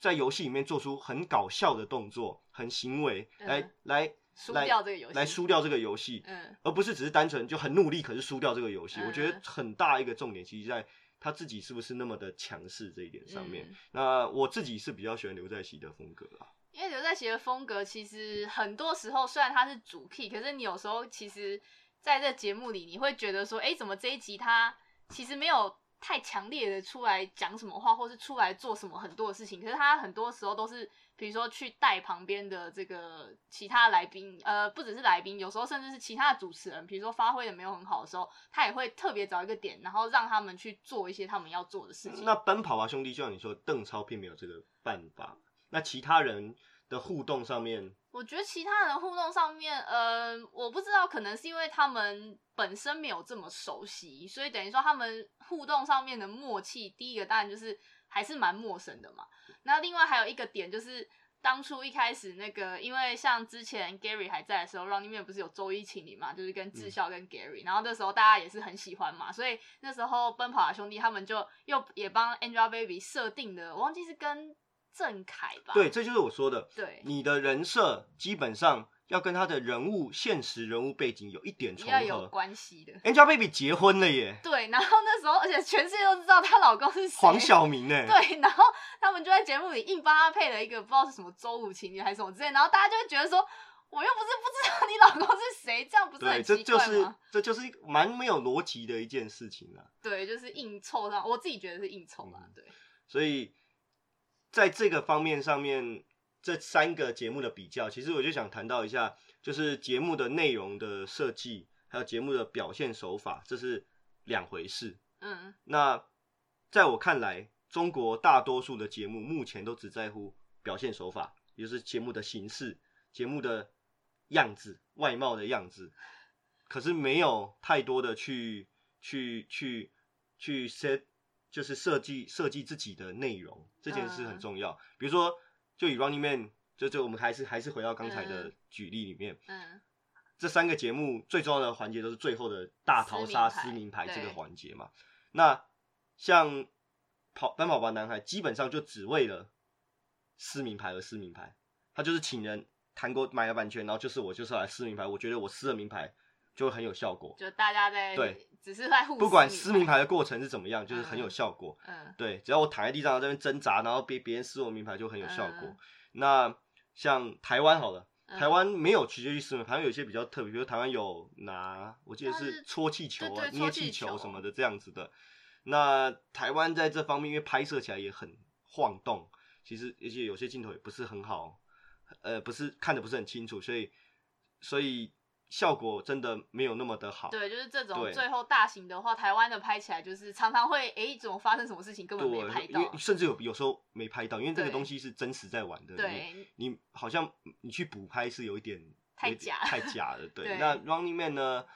在游戏里面做出很搞笑的动作、很行为，来嗯来输掉这个游戏，来输掉这个游戏。嗯，而不是只是单纯就很努力，可是输掉这个游戏。嗯我觉得很大一个重点，其实在他自己是不是那么的强势这一点上面。嗯那我自己是比较喜欢刘在熙的风格啦。因为刘在熙的风格其实很多时候虽然他是主 key，可是你有时候其实在这节目里，你会觉得说，哎，怎么这一集他其实没有太强烈的出来讲什么话，或是出来做什么很多的事情，可是他很多时候都是，比如说去带旁边的这个其他来宾，呃，不只是来宾，有时候甚至是其他的主持人，比如说发挥的没有很好的时候，他也会特别找一个点，然后让他们去做一些他们要做的事情。那奔跑吧兄弟，就像你说，邓超并没有这个办法。那其他人的互动上面，我觉得其他人互动上面，呃，我不知道，可能是因为他们本身没有这么熟悉，所以等于说他们互动上面的默契，第一个当然就是还是蛮陌生的嘛。那另外还有一个点就是，当初一开始那个，因为像之前 Gary 还在的时候，Running Man 不是有周一请你嘛，就是跟智孝跟 Gary，、然后那时候大家也是很喜欢嘛，所以那时候奔跑的兄弟他们就又也帮 Angelababy 设定的，我忘记是跟郑恺吧？对，这就是我说的，对，你的人设基本上要跟他的人物现实人物背景有一点重要有合。关系的。Angelababy 结婚了耶，对，然后那时候，而且全世界都知道她老公是谁。黄晓明呢，对，然后他们就在节目里硬帮他配了一个不知道是什么周五情侣还是什么之类，然后大家就会觉得说，我又不是不知道你老公是谁，这样不是对，很这就奇怪吗？是这就是蛮没有逻辑的一件事情啊。对，就是硬凑上，我自己觉得是硬凑啦。嗯对，所以在这个方面上面，这三个节目的比较，其实我就想谈到一下，就是节目的内容的设计，还有节目的表现手法，这是两回事。嗯，那在我看来，中国大多数的节目目前都只在乎表现手法，也就是节目的形式、节目的样子、外貌的样子，可是没有太多的去去去去 set，就是设计设计自己的内容，这件事很重要。比如说，就以 Running Man，就就我们还是还是回到刚才的嗯。举例里面，嗯，这三个节目最重要的环节都是最后的大逃杀撕撕名牌名牌这个环节嘛。那像跑奔跑吧男孩，基本上就只为了撕名牌而撕名牌，他就是请人谈过买了版权，然后就是我就是要来撕名牌，我觉得我撕了名牌就很有效果，就大家在对，只是在互不管撕撕名牌的过程是怎么样，就是很有嗯效果。嗯对，只要我躺在地上在那边挣扎，然后别别人撕我名牌就很有效果。嗯那像台湾好了。嗯台湾没有直接去撕名牌，台湾有些比较特别，比如台湾有拿，我记得是搓气球啊、捏气球什么的这样子的。那台湾在这方面，因为拍摄起来也很晃动，其实而且有些镜头也不是很好，呃，不是看的不是很清楚，所以所以效果真的没有那么的好。对，就是这种对最后大型的话，台湾的拍起来就是常常会，诶，怎么发生什么事情根本没拍对，因到为。甚至有有时候没拍到，因为这个对东西是真实在玩的。你对，你好像你去补拍是有一点有一点太假太假了。对，(laughs) 对那 Running Man 呢？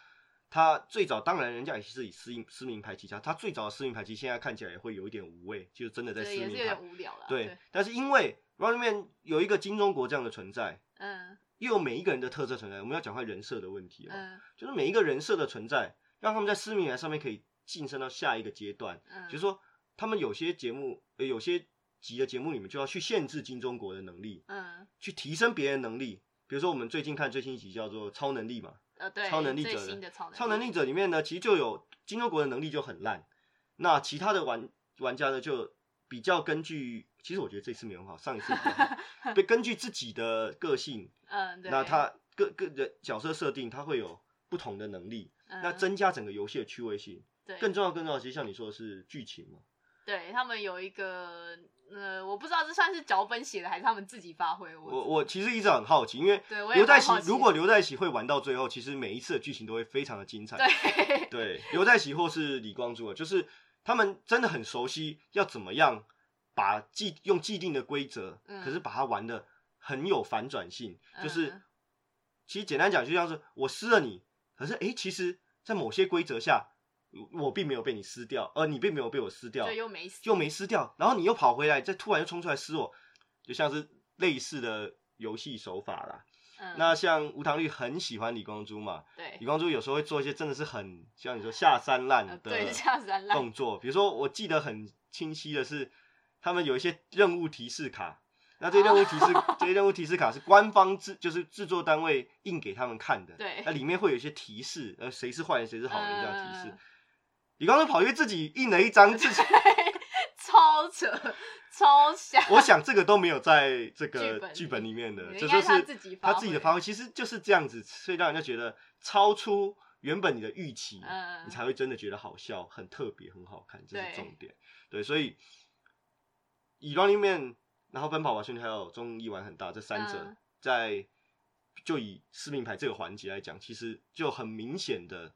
他最早当然人家也是以私营私名牌起家，他最早的私名牌其实现在看起来也会有一点无味，就是真的在对，也是有。无聊了。对，，但是因为 Running Man 有一个金钟国这样的存在，嗯又有每一个人的特色存在，我们要讲回人设的问题哦，嗯。就是每一个人设的存在，让他们在撕名牌上面可以晋升到下一个阶段。嗯，就是说，他们有些节目，呃，有些集的节目里面就要去限制金钟国的能力，嗯。去提升别人能力。比如说，我们最近看最新一集叫做《超能力》嘛，呃对，超能力者的。的超能超能力者里面呢，其实就有金钟国的能力就很烂，那其他的玩玩家呢就比较根据，其实我觉得这次没有很好，上一次比较好，(laughs) 被根据自己的个性，(laughs) 嗯对，那他各个人角色设定，他会有不同的能力，那嗯增加整个游戏的趣味性。对更重要、更重要，其实像你说的是剧情嘛，对他们有一个呃，我不知道这算是脚本写的还是他们自己发挥。我我我其实一直很好奇，因为对我也刘在熙蛮好奇如果刘在熙会玩到最后，其实每一次的剧情都会非常的精彩。对对，刘在熙或是李光洙啊，就是他们真的很熟悉要怎么样把既用既定的规则，嗯可是把它玩的很有反转性。就是嗯其实简单讲，就像是我撕了你，可是诶，其实在某些规则下，我并没有被你撕掉，而你并没有被我撕掉就，又没死又没撕掉，然后你又跑回来，再突然又冲出来撕我，就像是类似的游戏手法啦。嗯。那像吴唐绿很喜欢李光洙嘛，对。李光洙有时候会做一些真的是很像你说下三滥的呃对下三滥。动作，比如说我记得很清晰的是，他们有一些任务提示卡，(laughs) 那这些任务提示、这些任务提示卡是官方制就是制作单位印给他们看的，对。那里面会有一些提示，呃，谁是坏人谁是好人这样提示。嗯。李光洙跑去自己印了一张自己，(laughs) 超扯超瞎，我想这个都没有在这个剧本里面的，这就是他自己他自己的发挥，其实就是这样子，所以让人家觉得超出原本你的预期，嗯你才会真的觉得好笑、很特别、很好看，这是重点。对，所以以 Running Man，然后奔跑吧兄弟还有综艺玩很大这三者嗯。在就以撕名牌这个环节来讲，其实就很明显的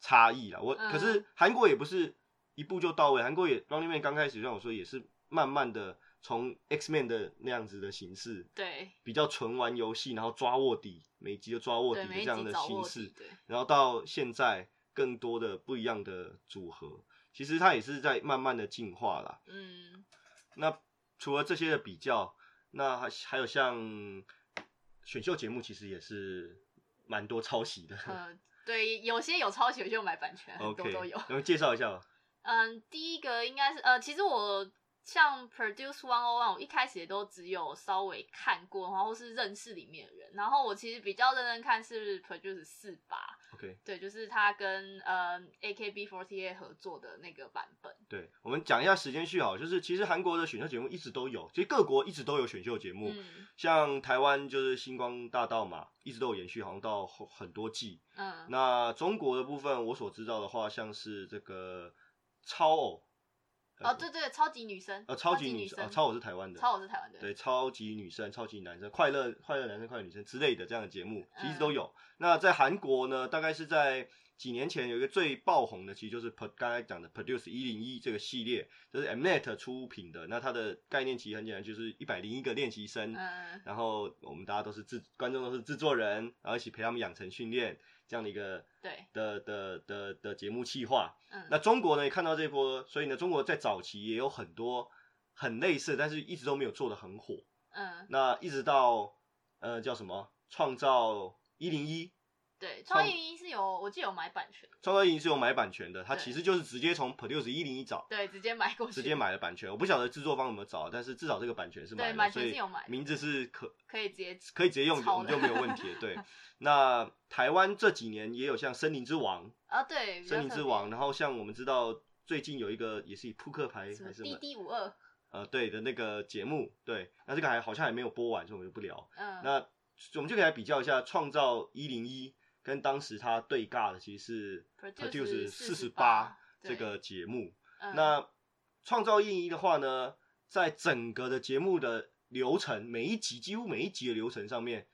差异了。我、嗯。可是韩国也不是一步就到位，韩国也 Running Man 刚开始像我说也是慢慢的从 X Man 的那样子的形式，对比较纯玩游戏，然后抓卧底，每一集就抓卧底的这样的形式然后到现在更多的不一样的组合，其实它也是在慢慢的进化啦。嗯那除了这些的比较，那还还有像选秀节目，其实也是蛮多抄袭的。呃，对，有些有抄袭，有些有买版权，很多 OK，都有。能介绍一下吗？嗯，第一个应该是呃，其实我像 Produce One O One，我一开始也都只有稍微看过，然后是认识里面的人。然后我其实比较认真看是 Produce 四八，OK，对，就是他跟呃 AKB48 合作的那个版本。对，我们讲一下时间序好，就是其实韩国的选秀节目一直都有，其实各国一直都有选秀节目，嗯像台湾就是星光大道嘛，一直都有延续，好像到后很多季。嗯，那中国的部分，我所知道的话，像是这个超偶，哦，对对，超级女生，呃，超级级女生，哦，超我是台湾的，超我是台湾的，对，超级女生、超级男生、快乐快乐男生、快乐女生之类的这样的节目，其实都嗯有。那在韩国呢，大概是在几年前有一个最爆红的，其实就是 Pro- 刚才讲的 Produce 一零一这个系列，就是 Mnet 出品的。那它的概念其实很简单，就是一百零一个练习生，嗯，然后我们大家都是制观众都是制作人，然后一起陪他们养成训练这样的一个对，的的的的节目企划。嗯，那中国呢也看到这波，所以呢，中国在早期也有很多很类似，但是一直都没有做的很火。嗯，那一直到呃叫什么创造一零一，对，创超一是有，我记得有买版权，创造一零是有买版权的，它其实就是直接从 Produce 一零一找。对，直接买过去，直接买了版权，我不晓得制作方有没有找，但是至少这个版权是买的，对版权所以是有买的名字是可可以直接可以直接用，抄我们就没有问题了。对，(laughs) 那台湾这几年也有像《森林之王》，啊，对，《森林之王》，然后像我们知道最近有一个也是以扑克牌什么还是什 D 么 D 五二，呃对的那个节目，对，那这个还好像还没有播完，所以我们就不聊。嗯，那我们就可以来比较一下《创造一零一》跟当时他对尬的其实是 Produce 四十八对这个节目。嗯那《创造一零一》的话呢，在整个的节目的流程，每一集几乎每一集的流程上面，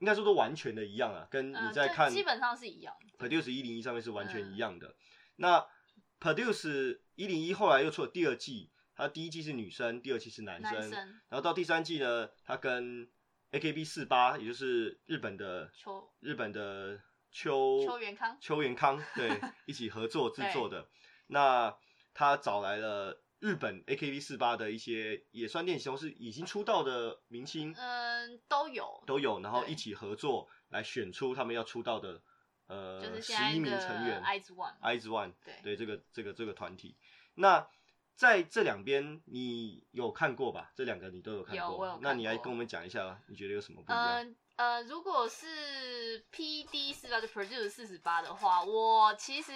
应该说都完全的一样啊，跟你在看基本上是一样的 Produce 一零一上面是完全嗯一样的。那 Produce 一零一后来又出了第二季，它第一季是女生，第二季是男生，男生然后到第三季呢，它跟 AKB 四八，也就是日本的秋日本的秋秋元康秋元康对一起合作制作的。那他找来了日本 AKB 四八的一些也算练习生，是已经出道的明星嗯都有，都有，然后一起合作来选出他们要出道的呃就是十一名成员 i z One，i z One 对对这个这个这个团体。那在这两边你有看过吧？这两个你都有看过，有我有看过那你来跟我们讲一下，你觉得有什么不一样？呃呃，如果是 P D 四八就 Produce 四十八的话，我其实，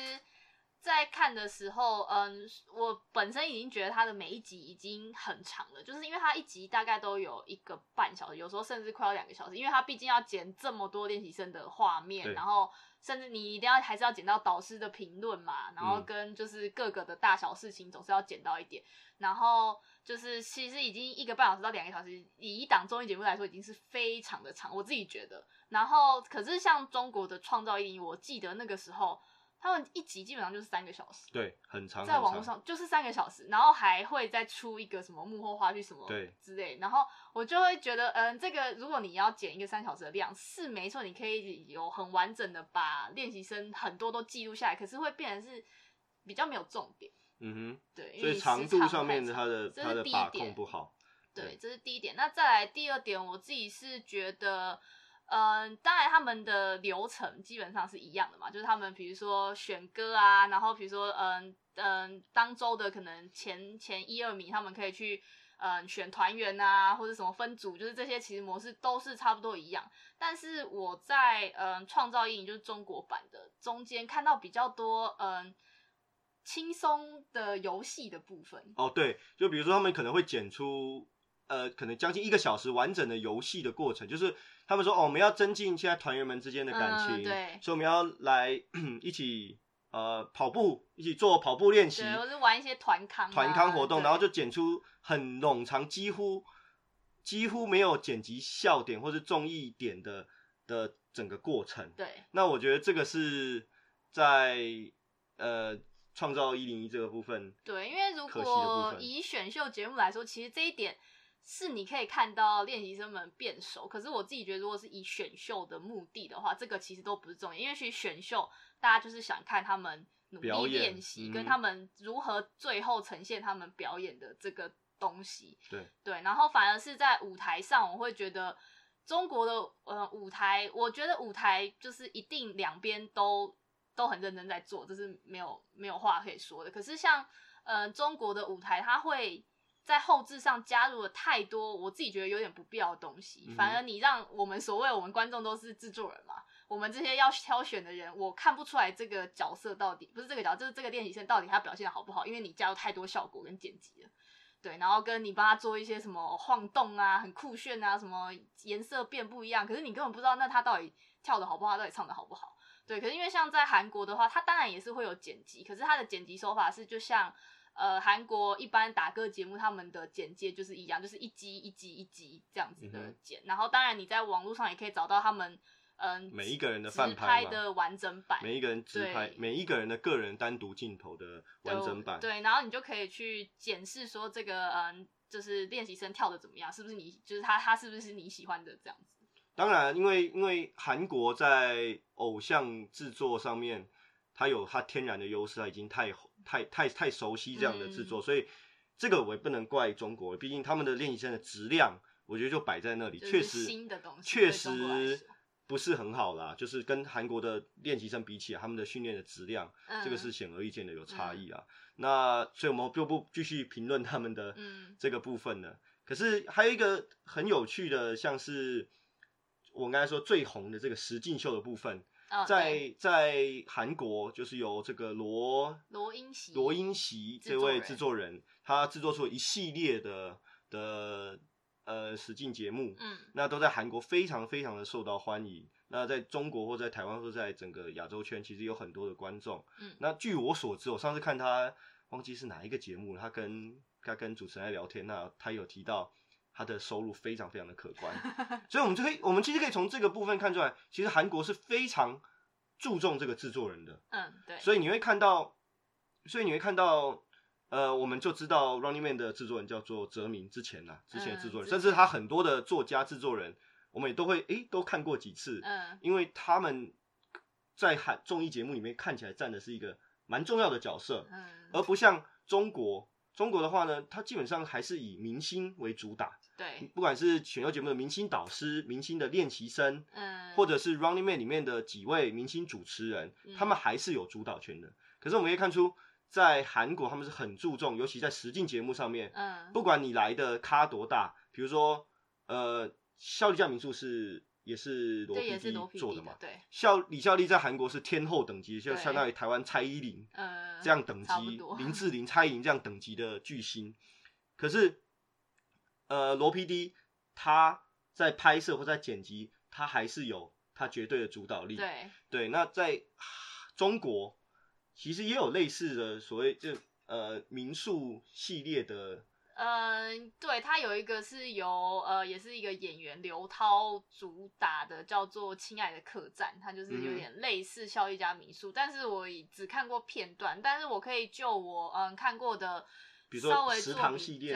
在看的时候，嗯，我本身已经觉得它的每一集已经很长了，就是因为它一集大概都有一个半小时，有时候甚至快要两个小时，因为它毕竟要剪这么多练习生的画面，然后甚至你一定要还是要剪到导师的评论嘛，然后嗯跟就是各个的大小事情总是要剪到一点，然后就是其实已经一个半小时到两个小时，以一档综艺节目来说，已经是非常的长，我自己觉得。然后可是像中国的创造一零一，我记得那个时候他们一集基本上就是三个小时。对，很长，在网络上就是三个小时，然后还会再出一个什么幕后花絮什么对之类，然后我就会觉得，嗯，这个如果你要剪一个三小时的量，是没错，你可以有很完整的把练习生很多都记录下来，可是会变成是比较没有重点，嗯哼对，哼，所以长度上面的它的这是第一它的把控点不好，对，这是第一点。那再来第二点，我自己是觉得，嗯、当然他们的流程基本上是一样的嘛，就是他们比如说选歌啊，然后比如说嗯嗯、当周的可能前前一二名，他们可以去。嗯，选团员啊，或者什么分组，就是这些其实模式都是差不多一样。但是我在嗯创造营就是中国版的中间看到比较多嗯轻松的游戏的部分，哦，对，就比如说他们可能会剪出呃，可能将近一个小时完整的游戏的过程，就是他们说哦，我们要增进现在团员们之间的感情，嗯对。所以我们要来一起呃跑步，一起做跑步练习，对，或是玩一些团康、啊、团康活动，然后就剪出很冗长，几乎几乎没有剪辑笑点或是综艺点的的整个过程。对。那我觉得这个是在呃创造一零一这个部分，对，因为如果以选秀节目来说，其实这一点是你可以看到练习生们变熟。可是我自己觉得，如果是以选秀的目的的话，这个其实都不是重点，因为其实选秀大家就是想看他们努力练习，嗯跟他们如何最后呈现他们表演的这个东西。对对，然后反而是在舞台上，我会觉得中国的呃舞台，我觉得舞台就是一定两边都都很认真在做，这是没有没有话可以说的。可是像呃中国的舞台，它会在后置上加入了太多我自己觉得有点不必要的东西，嗯反而你让我们所谓我们观众都是制作人嘛，我们这些要挑选的人，我看不出来这个角色到底不是这个角，就是这个练习生到底他表现的好不好，因为你加入太多效果跟剪辑了。对，然后跟你帮他做一些什么晃动啊，很酷炫啊，什么颜色变不一样，可是你根本不知道那他到底跳的好不好，到底唱的好不好。对，可是因为像在韩国的话，他当然也是会有剪辑，可是他的剪辑手法是就像呃韩国一般打歌节目他们的简介就是一样，就是一集一集一集这样子的剪。然后当然你在网络上也可以找到他们嗯、每一个人的直翻拍的完整版，每一个人直拍，每一个人的个人单独镜头的完整版。对，然后你就可以去检视说这个嗯，就是练习生跳的怎么样，是不是你就是他他是不是你喜欢的这样子？当然，因为因为韩国在偶像制作上面，它有它天然的优势，它已经太太太太熟悉这样的制作，嗯。所以这个我也不能怪中国，毕竟他们的练习生的质量，我觉得就摆在那里，确实新的东西确实不是很好啦，就是跟韩国的练习生比起来，他们的训练的质量，嗯。这个是显而易见的有差异啊。那所以我们就不继续评论他们的嗯。这个部分了。可是还有一个很有趣的，像是我刚才说最红的这个实境秀的部分，哦对在在韩国就是由这个罗罗英熙罗英熙制作人这位制作人，他制作出一系列的的呃实境节目，嗯那都在韩国非常非常的受到欢迎。那在中国或在台湾或在整个亚洲圈，其实有很多的观众。嗯那据我所知，我上次看他忘记是哪一个节目，他跟他跟主持人在聊天，那他有提到他的收入非常非常的可观，所以我们就可以，我们其实可以从这个部分看出来，其实韩国是非常注重这个制作人的。嗯对，所以你会看到，所以你会看到，呃，我们就知道 Running Man 的制作人叫做泽明，之前呐，之前的制作人，嗯甚至他很多的作家制作人，我们也都会诶都看过几次，嗯因为他们在韩综艺节目里面看起来占的是一个蛮重要的角色，嗯而不像中国。中国的话呢，它基本上还是以明星为主打，对。不管是选秀节目的明星导师、明星的练习生，嗯。或者是 Running Man 里面的几位明星主持人，嗯。他们还是有主导权的。可是我们可以看出，在韩国他们是很注重，尤其在实境节目上面，嗯。不管你来的咖多大，比如说呃，效力酱民宿是也是罗也是 PD 罗 PD 做的嘛，对效李孝利在韩国是天后等级，就相当于台湾蔡依林嗯这样等级林志玲、蔡依林这样等级的巨星。可是，呃，罗 PD 他在拍摄或在剪辑，他还是有他绝对的主导力。对对，那在啊中国其实也有类似的所谓就呃民宿系列的，嗯，对，他有一个是由呃，也是一个演员刘涛主打的，叫做《亲爱的客栈》，它就是有嗯点类似《笑一家民宿》但是我只看过片段，但是我可以就我嗯看过的比如说食稍微做比堂系列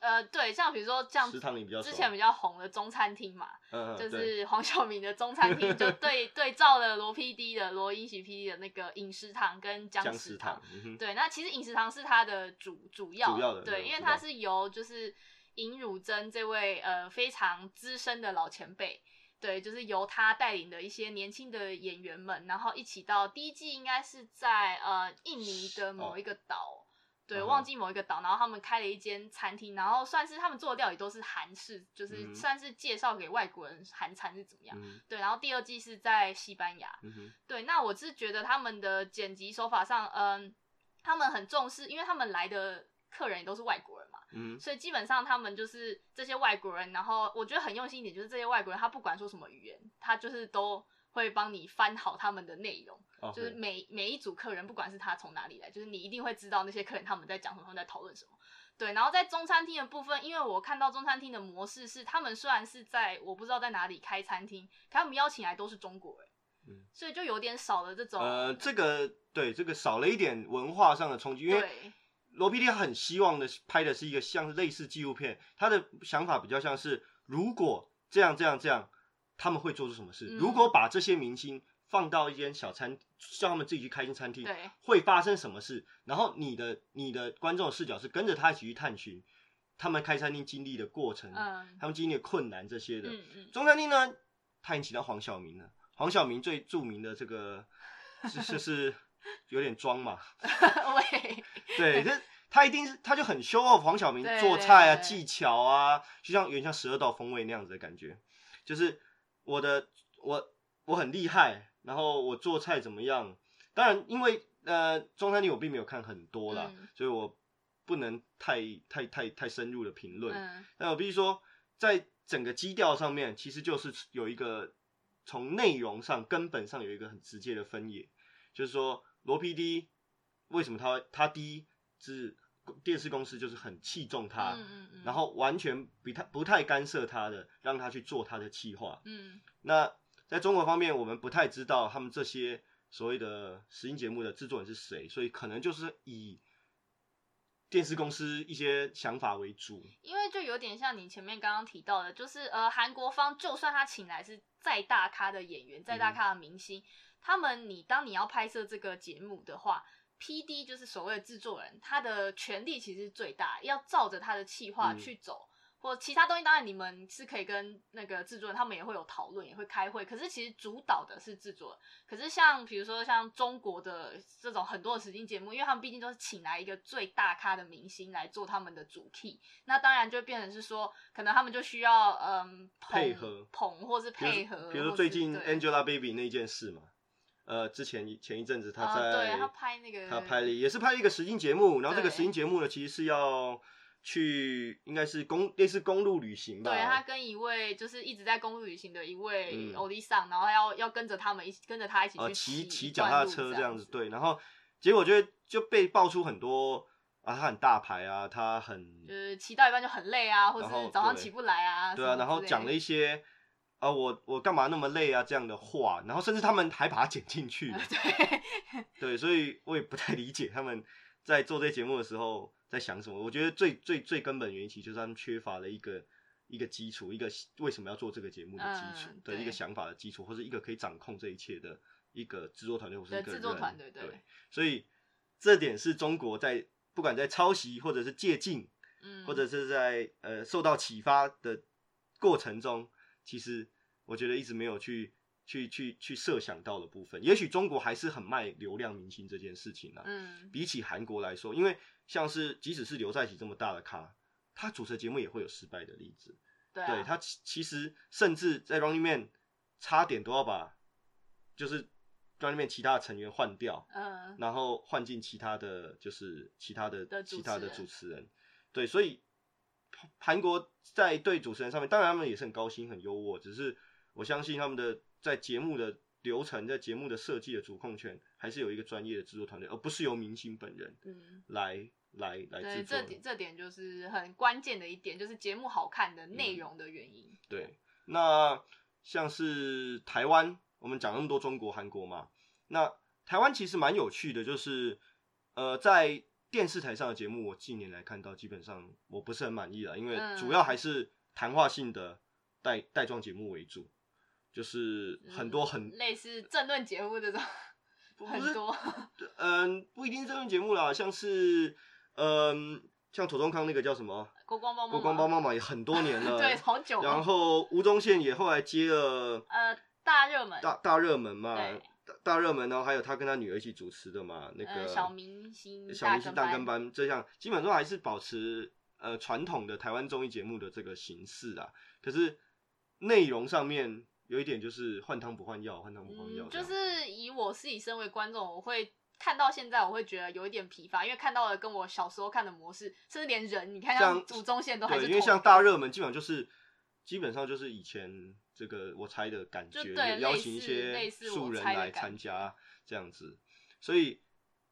呃，对，像比如说像食堂你比较之前比较红的中餐厅嘛，就是黄晓明的中餐厅，就对 (laughs) 对照了罗 PD 的罗英喜 PD 的那个饮食堂跟姜姜食堂对，那其实饮食堂是它的主主要主要的对，因为它是由就是尹汝贞这位呃非常资深的老前辈，对，就是由他带领的一些年轻的演员们，然后一起到第一季应该是在呃印尼的某一个岛。对，忘记某一个岛，然后他们开了一间餐厅，然后算是他们做的料理都是韩式，就是嗯算是介绍给外国人韩餐是怎么样。嗯对，然后第二季是在西班牙，嗯，对，那我是觉得他们的剪辑手法上，嗯，他们很重视，因为他们来的客人也都是外国人嘛，嗯所以基本上他们就是这些外国人，然后我觉得很用心一点，就是这些外国人他不管说什么语言，他就是都会帮你翻好他们的内容，哼，就是每每一组客人，不管是他从哪里来，就是你一定会知道那些客人他们在讲什么，他们在讨论什么。对，然后在中餐厅的部分，因为我看到中餐厅的模式是，他们虽然是在我不知道在哪里开餐厅，可他们邀请来都是中国人，嗯所以就有点少了这种呃，这个对这个少了一点文化上的冲击，因为对罗 PD 很希望的是拍的是一个像类似纪录片，他的想法比较像是如果这样这样这样，他们会做出什么事？嗯如果把这些明星放到一间小餐，叫他们自己去开一间餐厅，对会发生什么事？然后你的你的观众的视角是跟着他一起去探寻他们开餐厅经历的过程，嗯他们经历的困难这些的。嗯嗯，中餐厅呢，他已经请到黄晓明了。黄晓明最著名的这个是是是 (laughs) 有点装嘛，(laughs) 喂，对，这他一定是他就很 show off 黄晓明做菜啊、技巧啊，就像有点像十二道风味那样子的感觉，就是我的我我很厉害，然后我做菜怎么样？当然，因为呃中餐厅我并没有看很多啦，嗯所以我不能太太太太深入的评论。嗯那我必须说，在整个基调上面，其实就是有一个从内容上根本上有一个很直接的分野，就是说罗 PD 为什么他他第一是电视公司就是很器重他，嗯嗯嗯，然后完全不太不太干涉他的，让他去做他的企划。嗯那在中国方面，我们不太知道他们这些所谓的实境节目的制作人是谁，所以可能就是以电视公司一些想法为主。因为就有点像你前面刚刚提到的，就是呃，韩国方就算他请来是再大咖的演员、再大咖的明星，他们你当你要拍摄这个节目的话，P D 就是所谓的制作人，他的权力其实是最大，要照着他的企划嗯去走。或其他东西，当然你们是可以跟那个制作人，他们也会有讨论，也会开会。可是其实主导的是制作人。可是像比如说像中国的这种很多的实境节目，因为他们毕竟都是请来一个最大咖的明星来做他们的主 key，那当然就变成是说，可能他们就需要嗯捧配合捧或是配合，比如说最近 Angelababy 那件事嘛，呃，之前一前一阵子她啊在、对他拍那个他拍了也是拍了一个实境节目，然后这个对实境节目呢，其实是要去应该是公类似公路旅行吧，对他跟一位就是一直在公路旅行的一位嗯。欧丽桑，然后要要跟着他们一起跟着他一起呃去骑骑脚踏车这样子，对，然后结果就就被爆出很多啊，他很大牌啊，他很就是骑到一半就很累啊，或者是早上起不来啊，对啊，然后讲了一些些啊我我干嘛那么累啊这样的话，然后甚至他们还把它剪进去了，(laughs) 对，(laughs) 对，所以我也不太理解他们在做这些节目的时候在想什么。我觉得最最最根本原因，其实就是他们缺乏了一个一个基础，一个为什么要做这个节目的基础、的一个想法的基础，或者一个可以掌控这一切的一个制作团队或是一个制作人团队对对，所以这点是中国在不管在抄袭或者是借鉴，嗯，或者是在呃受到启发的过程中，其实我觉得一直没有去去去去设想到的部分。也许中国还是很卖流量明星这件事情啊，嗯比起韩国来说，因为像是即使是刘在熙这么大的咖，他主持的节目也会有失败的例子。对啊对他其其实甚至在 Running Man 差点都要把就是 Running Man 其他的成员换掉，嗯然后换进其他的就是其他的的其他的主持人，对，所以韩国在对主持人上面，当然他们也是很高薪很优渥，只是我相信他们的在节目的流程、在节目的设计的主控权，还是有一个专业的制作团队，而不是由明星本人嗯。来来来对，制作这。点这点就是很关键的一点，就是节目好看的内容的原因。对，那像是台湾，我们讲那么多中国、韩国嘛，那台湾其实蛮有趣的，就是呃，在电视台上的节目，我近年来看到，基本上我不是很满意了，因为嗯主要还是谈话性的带带状节目为主，就是很多很类似政论节目这种 (laughs) (laughs) 很多，嗯，不一定是这种节目啦，像是嗯，像左宗康那个叫什么国光帮《国光帮帮忙》也很多年了，(laughs) 对，好久。然后吴宗宪也后来接了呃，大热门，大大热门嘛对，大大热门，然后还有他跟他女儿一起主持的嘛，那呃，个小明星小明星大跟班，这样基本上还是保持呃传统的台湾综艺节目的这个形式啊。可是内容上面有一点就是换汤不换药，换汤不换药嗯，就是以我自己身为观众，我会看到现在，我会觉得有一点疲乏，因为看到了跟我小时候看的模式，甚至连人，你看像像祖宗宪都还是对，因为像大热门基本上就是基本上就是以前这个我猜的感觉，邀请一些素人来参加这样子，所以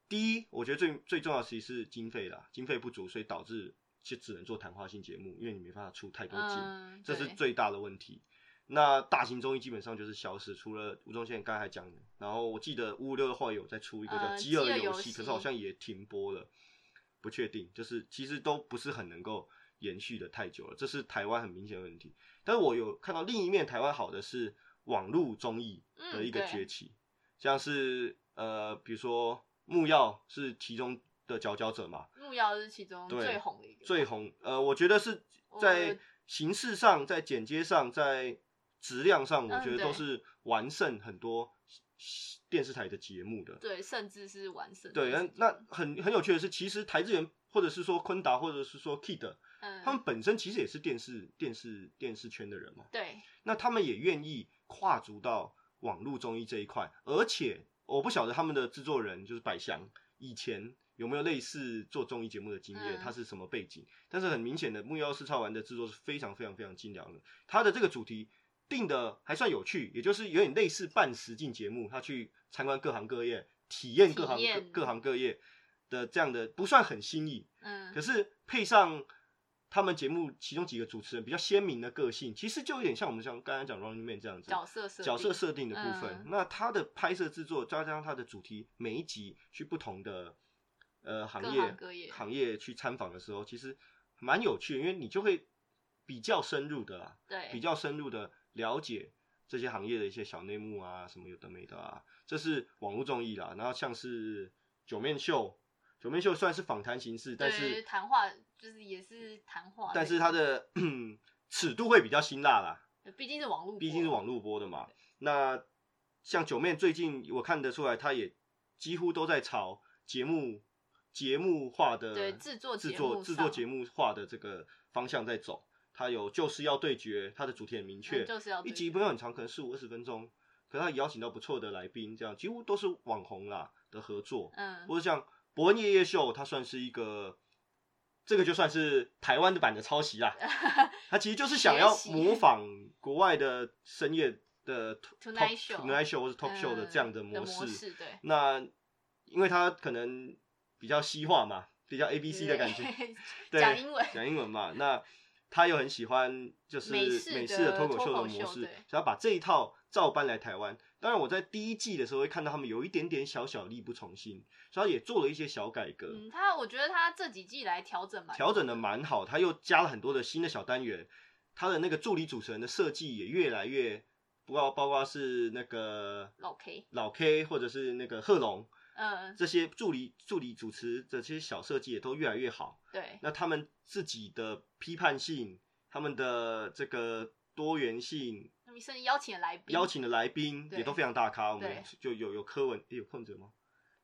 第一，我觉得最最重要的其实是经费啦，经费不足，所以导致就只能做谈话性节目，因为你没办法出太多金，嗯，这是最大的问题。那大型综艺基本上就是消失，除了吴宗宪刚才还讲的，然后我记得五五六的话有在出一个叫《呃饥饿游戏》，可是好像也停播了，不确定，就是其实都不是很能够延续的太久了，这是台湾很明显的问题。但是我有看到另一面，台湾好的是网络综艺的一个崛起，像是呃，比如说木曜是其中的佼佼者嘛。木曜是其中最红的一个，最红，呃，我觉得是在形式上、在剪接上、在质量上，我嗯觉得都是完胜很多电视台的节目的。对，甚至是完胜。对，那那很很有趣的是，其实台资源或者是说昆达或者是说 Kid，嗯，他们本身其实也是电视电视电视圈的人嘛。对，那他们也愿意跨足到网络综艺这一块，而且我不晓得他们的制作人就是百祥以前有没有类似做综艺节目的经验，嗯。他是什么背景？但是很明显的，木曜四超玩的制作是非常非常非常精良的，他的这个主题定的还算有趣，也就是有点类似半实境节目，他去参观各行各业，体验各行各行各业的这样的，不算很新颖，嗯。可，是配上他们节目其中几个主持人比较鲜明的个性，其实就有点像我们像刚才讲 Running Man 这样子角色设角色定设定的部分。嗯那他的拍摄制作，再加上他的主题，每一集去不同的呃行业行业去参访的时候，其实蛮有趣的，因为你就会比较深入的啦，对，比较深入的了解这些行业的一些小内幕啊，什么有的没的啊，这是网络综艺啦。然后像是九面秀，九面秀虽然是访谈形式，但对是谈话就是也是谈话，但是它的 (clears throat) 尺度会比较辛辣啦，毕竟是网络，毕竟是网络播的嘛。那像九妹最近我看得出来，他也几乎都在朝节目节目化的对制作制作制作节目化的这个方向在走。它有就是要对决，它的主题很明确，嗯就是要一集不用很长，可能十五二十分钟，可是他邀请到不错的来宾，这样几乎都是网红啦的合作。嗯，或者像伯恩夜夜秀，它算是一个，这个就算是台湾的版的抄袭啦。(laughs) 他其实就是想要模仿国外的深夜的 Tonight talk- Show Tonight Show 或是 Talk Show 的嗯这样的模模式。对，那因为他可能比较西化嘛，比较 A B C 的感觉，(laughs) 对，讲英文讲英文嘛。那他又很喜欢就是美式的脱口秀的模式，想要把这一套照搬来台湾。当然，我在第一季的时候会看到他们有一点点小小力不从心，所以他也做了一些小改革。嗯，他我觉得他这几季来调整蛮调整的蛮好，他又加了很多的新的小单元，他的那个助理主持人的设计也越来越，不包包括是那个老 K，老 K 或者是那个贺龙嗯，这些助理助理主持的这些小设计也都越来越好。对，那他们自己的批判性，他们的这个多元性，他们甚至邀请的来宾，邀请的来宾也都非常大咖。我们就有有柯文，诶有柯文哲吗？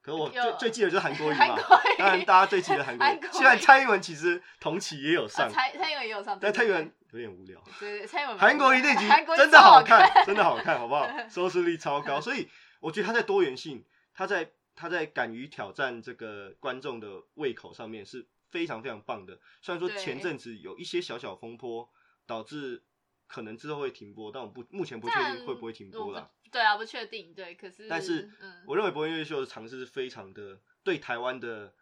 可我最最记得就是韩国瑜嘛当然大家最记得韩国瑜。韩国瑜虽然蔡英文其实同期也有啊上，蔡蔡英文也有上，但蔡英文有点无聊。对对，蔡英文韩国瑜那集真的好看，真的好看，好不好？收视率超高，(laughs) 所以我觉得他在多元性，他在他在敢于挑战这个观众的胃口上面是非常非常棒的。虽然说前阵子有一些小小风波，导致可能之后会停播，但我不目前不确定会不会停播啦。对啊，不确定，对，可是但是嗯，我认为博音乐秀的尝试是非常的对台湾的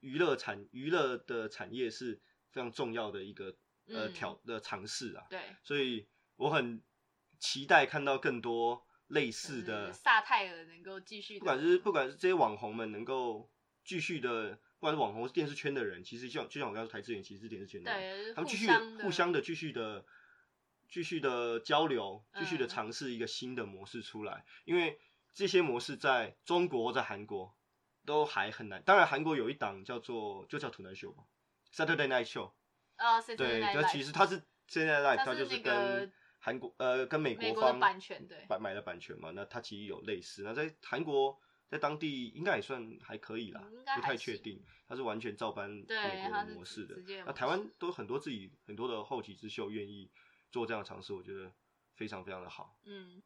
娱乐产娱乐的产业是非常重要的一个呃嗯挑的尝试啊。对，所以我很期待看到更多类似的就是，萨泰尔能够继续，不管是不管是这些网红们能够继续的，不管是网红或是电视圈的人，其实像就像我刚才说，台资源其实是电视圈的人，对，他们继续互相的继续的继续的交流，继续的嗯尝试一个新的模式出来，因为这些模式在中国在韩国都还很难。当然，韩国有一档叫做就叫《土男秀》吧，《Saturday Night Show》。对，那就其实它是现在 Live，它是那它就是跟个韩国呃跟美美国方版权对买买的版权嘛，那它其实有类似。那在韩国在当地应该也算还可以啦，嗯不太确定，它是完全照搬对美国的模式的。那台湾都很多自己很多的后起之秀愿意做这样的尝试，我觉得非常非常的好。嗯，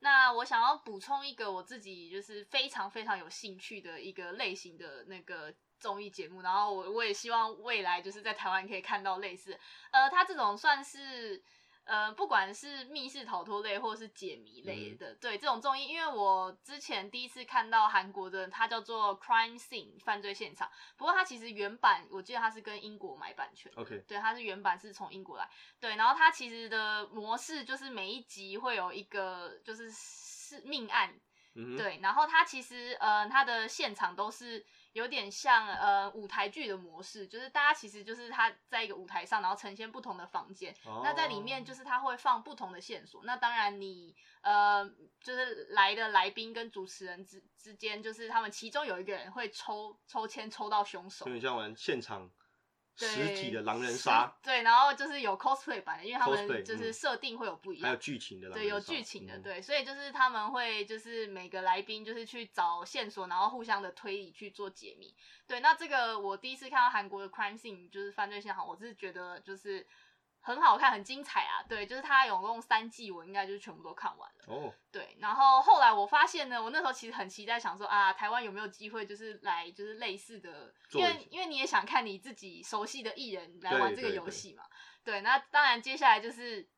那我想要补充一个我自己就是非常非常有兴趣的一个类型的那个综艺节目，然后我我也希望未来就是在台湾可以看到类似，呃，它这种算是。呃，不管是密室逃脱类或是解谜类的，对这种综艺，因为我之前第一次看到韩国的，它叫做 Crime Scene 犯罪现场，不过它其实原版我记得它是跟英国买版权 OK 对，它是原版是从英国来，对，然后它其实的模式就是每一集会有一个就是是命案，嗯，对，然后它其实呃它的现场都是有点像呃舞台剧的模式，就是大家其实就是他在一个舞台上，然后呈现不同的房间，那在里面就是他会放不同的线索。那当然你呃就是来的来宾跟主持人之之间，就是他们其中有一个人会抽抽签抽到凶手，有点像玩现场。实体的狼人杀，对，然后就是有 cosplay 版的，因为他们就是设定会有不一样，还有剧情的，对，有剧情的，对，所以就是他们会就是每个来宾就是去找线索，然后互相的推理去做解谜，对，那这个我第一次看到韩国的 crime scene 就是犯罪现场，我是觉得就是。很好看，很精彩啊！对，就是它有共三季，我应该就是全部都看完了。哦，对，然后后来我发现呢，我那时候其实很期待，想说啊，台湾有没有机会就是来就是类似的，因为因为你也想看你自己熟悉的艺人来玩这个游戏嘛。对，那当然接下来就是。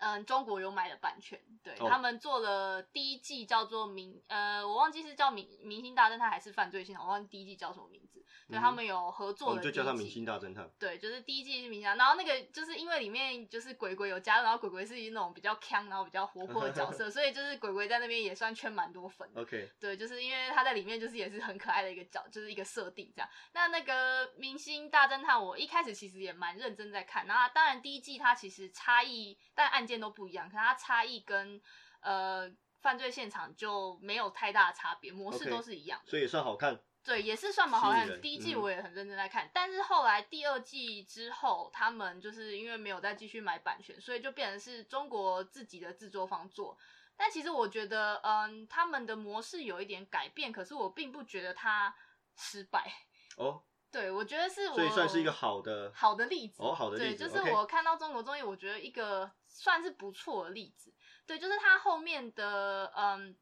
嗯，中国有买的版权，对他们做了第一季叫做明，呃，我忘记是叫明明星大侦探还是犯罪现场，我忘记第一季叫什么名字。对他们有合作的，就叫他明星大侦探。对，就是第一季是明星，然后那个就是因为里面就是鬼鬼有加入，然后鬼鬼是那种比较强，然后比较活泼的角色，(laughs) 所以就是鬼鬼在那边也算圈蛮多粉。OK，对，就是因为他在里面就是也是很可爱的一个角，就是一个设定这样。那那个明星大侦探，我一开始其实也蛮认真在看，那当然第一季它其实差异，但案件都不一样，可它差异跟呃犯罪现场就没有太大的差别，模式都是一样的，所以也算好看。对，也是算蛮好看。第一季我也很认真在看，但是后来第二季之后，他们就是因为没有再继续买版权，所以就变成是中国自己的制作方做。但其实我觉得，嗯，他们的模式有一点改变，可是我并不觉得它失败。哦。(laughs) 对，我觉得是，所以算是一个好的好的例子哦，好的例子。对，就是我看到中国综艺，我觉得一个算是不错的例子。对，就是他后面的，嗯，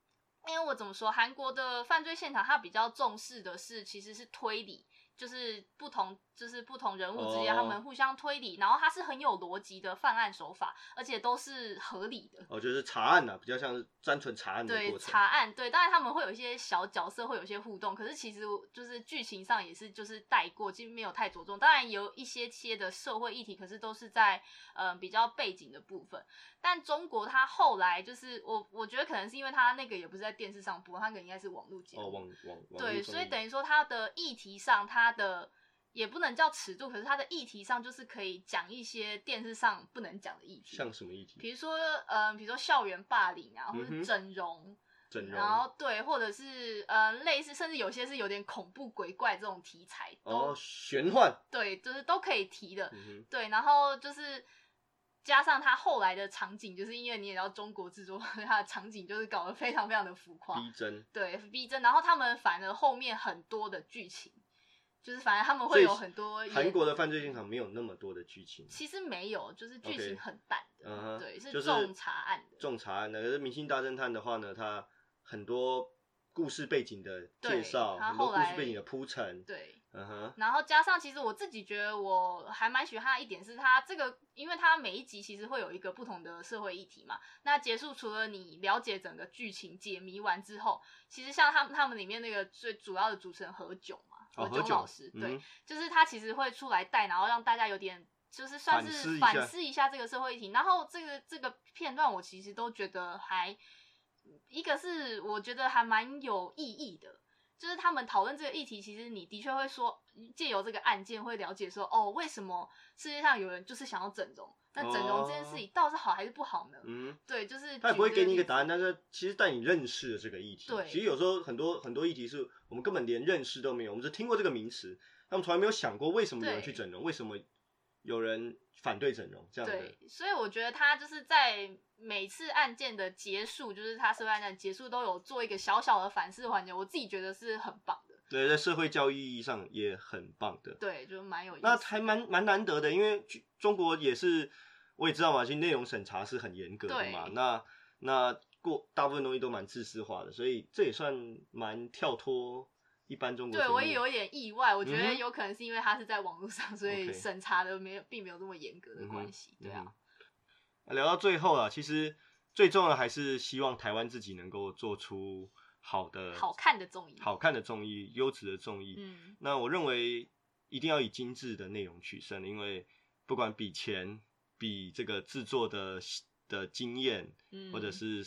因为我怎么说，韩国的犯罪现场，它比较重视的是其实是推理。就是不同，就是不同人物之间，他们互相推理，然后它是很有逻辑的犯案手法，而且都是合理的。哦，就是查案呢，比较像是单纯查案的对，查案，对，当然他们会有一些小角色，会有一些互动，可是其实就是剧情上也是就是带过，其实没有太着重。当然有一些些的社会议题，可是都是在嗯比较背景的部分。但中国它后来就是我，我觉得可能是因为它那个也不是在电视上播，它可能应该是网络节目。哦，网网对，所以等于说它的议题上，它的也不能叫尺度，可是它的议题上就是可以讲一些电视上不能讲的议题。像什么议题？比如说，嗯，比如说校园霸凌啊，或者整容，整容，然后对，或者是呃类似，甚至有些是有点恐怖鬼怪这种题材。哦，玄幻。对，就是都可以提的。对，然后就是。加上他后来的场景，就是因为你也知道中国制作，(laughs) 它的场景就是搞得非常非常的浮夸，逼真，对，逼真。然后他们反而后面很多的剧情，就是反正他们会有很多。韩国的犯罪现场没有那么多的剧情，其实没有，就是剧情很淡的，对，是重查案的。重查案的，可是《明星大侦探》的话呢，它很多故事背景的介绍，很多故事背景的铺陈，对。嗯哼，然后加上，其实我自己觉得我还蛮喜欢他一点是，他这个，因为他每一集其实会有一个不同的社会议题嘛。那结束除了你了解整个剧情解谜完之后，其实像他们他们里面那个最主要的主持人何炅嘛，何炅老师，对，就是他其实会出来带，然后让大家有点就是算是反思一下这个社会议题。然后这个这个片段我其实都觉得还一个是我觉得还蛮有意义的。就是他们讨论这个议题，其实你的确会说，借由这个案件会了解说，哦，为什么世界上有人就是想要整容？那整容这件事情到底是好还是不好呢？嗯，对，就是他也不会给你一个答案，但是其实带你认识了这个议题。对，其实有时候很多很多议题是我们根本连认识都没有，我们只听过这个名词，他们从来没有想过为什么有人去整容，为什么有人反对整容这样的。对，所以我觉得他就是在。每次案件的结束，就是他社会案件结束都有做一个小小的反思环节，我自己觉得是很棒的。对，在社会教育意义上也很棒的。对，就蛮有意思。那还蛮蛮难得的，因为中国也是，我也知道嘛，其实内容审查是很严格的嘛。那那过大部分东西都蛮自私化的，所以这也算蛮跳脱一般中国。对我也有点意外，我觉得有可能是因为他是在网络上，所以审查的没有并没有这么严格的关系。对啊。聊到最后啊，其实最重要的还是希望台湾自己能够做出好的、好看的综艺、好看的综艺、优质的综艺。嗯，那我认为一定要以精致的内容取胜，因为不管比钱、比这个制作的的经验，嗯，或者是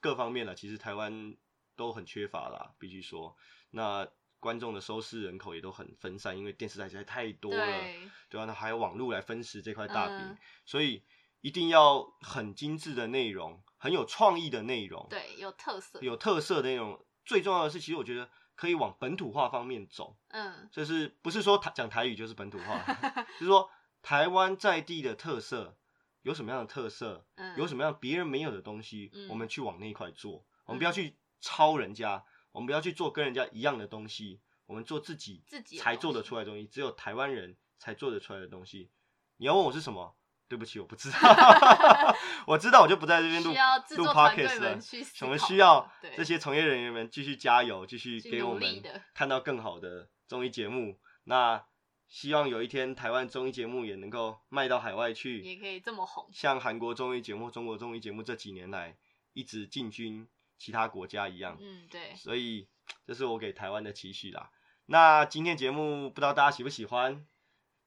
各方面呢，其实台湾都很缺乏啦，必须说。那观众的收视人口也都很分散，因为电视台实在太多了，对，对啊，那还有网络来分食这块大饼，嗯。所以一定要很精致的内容，很有创意的内容，对，有特色，有特色的内容。最重要的是，其实我觉得可以往本土化方面走，嗯，就是不是说台讲台语就是本土化，(laughs) 就是说台湾在地的特色有什么样的特色，嗯，有什么样别人没有的东西，嗯我们去往那一块做。我们不要去抄人家，我们不要去做跟人家一样的东西，我们做自己自己才做得出来的东西，只有台湾人才做得出来的东西。你要问我是什么？对不起，我不知道。(laughs) 我知道，我就不在这边录录 podcast 了我们需要对这些从业人员们继续加油，继续去给我们看到更好的综艺节目。那希望有一天台湾综艺节目也能够卖到海外去，也可以这么红，像韩国综艺节目、中国综艺节目这几年来一直进军其他国家一样。嗯，对，所以这是我给台湾的期许啦。那今天节目不知道大家喜不喜欢？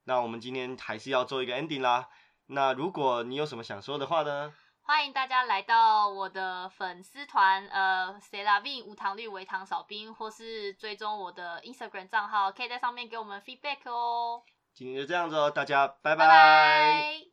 那我们今天还是要做一个 ending 啦。那如果你有什么想说的话呢？欢迎大家来到我的粉丝团，呃 s e l a v i n 无糖绿微糖少冰，或是追踪我的 Instagram 账号，可以在上面给我们 feedback 哦。今天就这样子哦，大家拜拜拜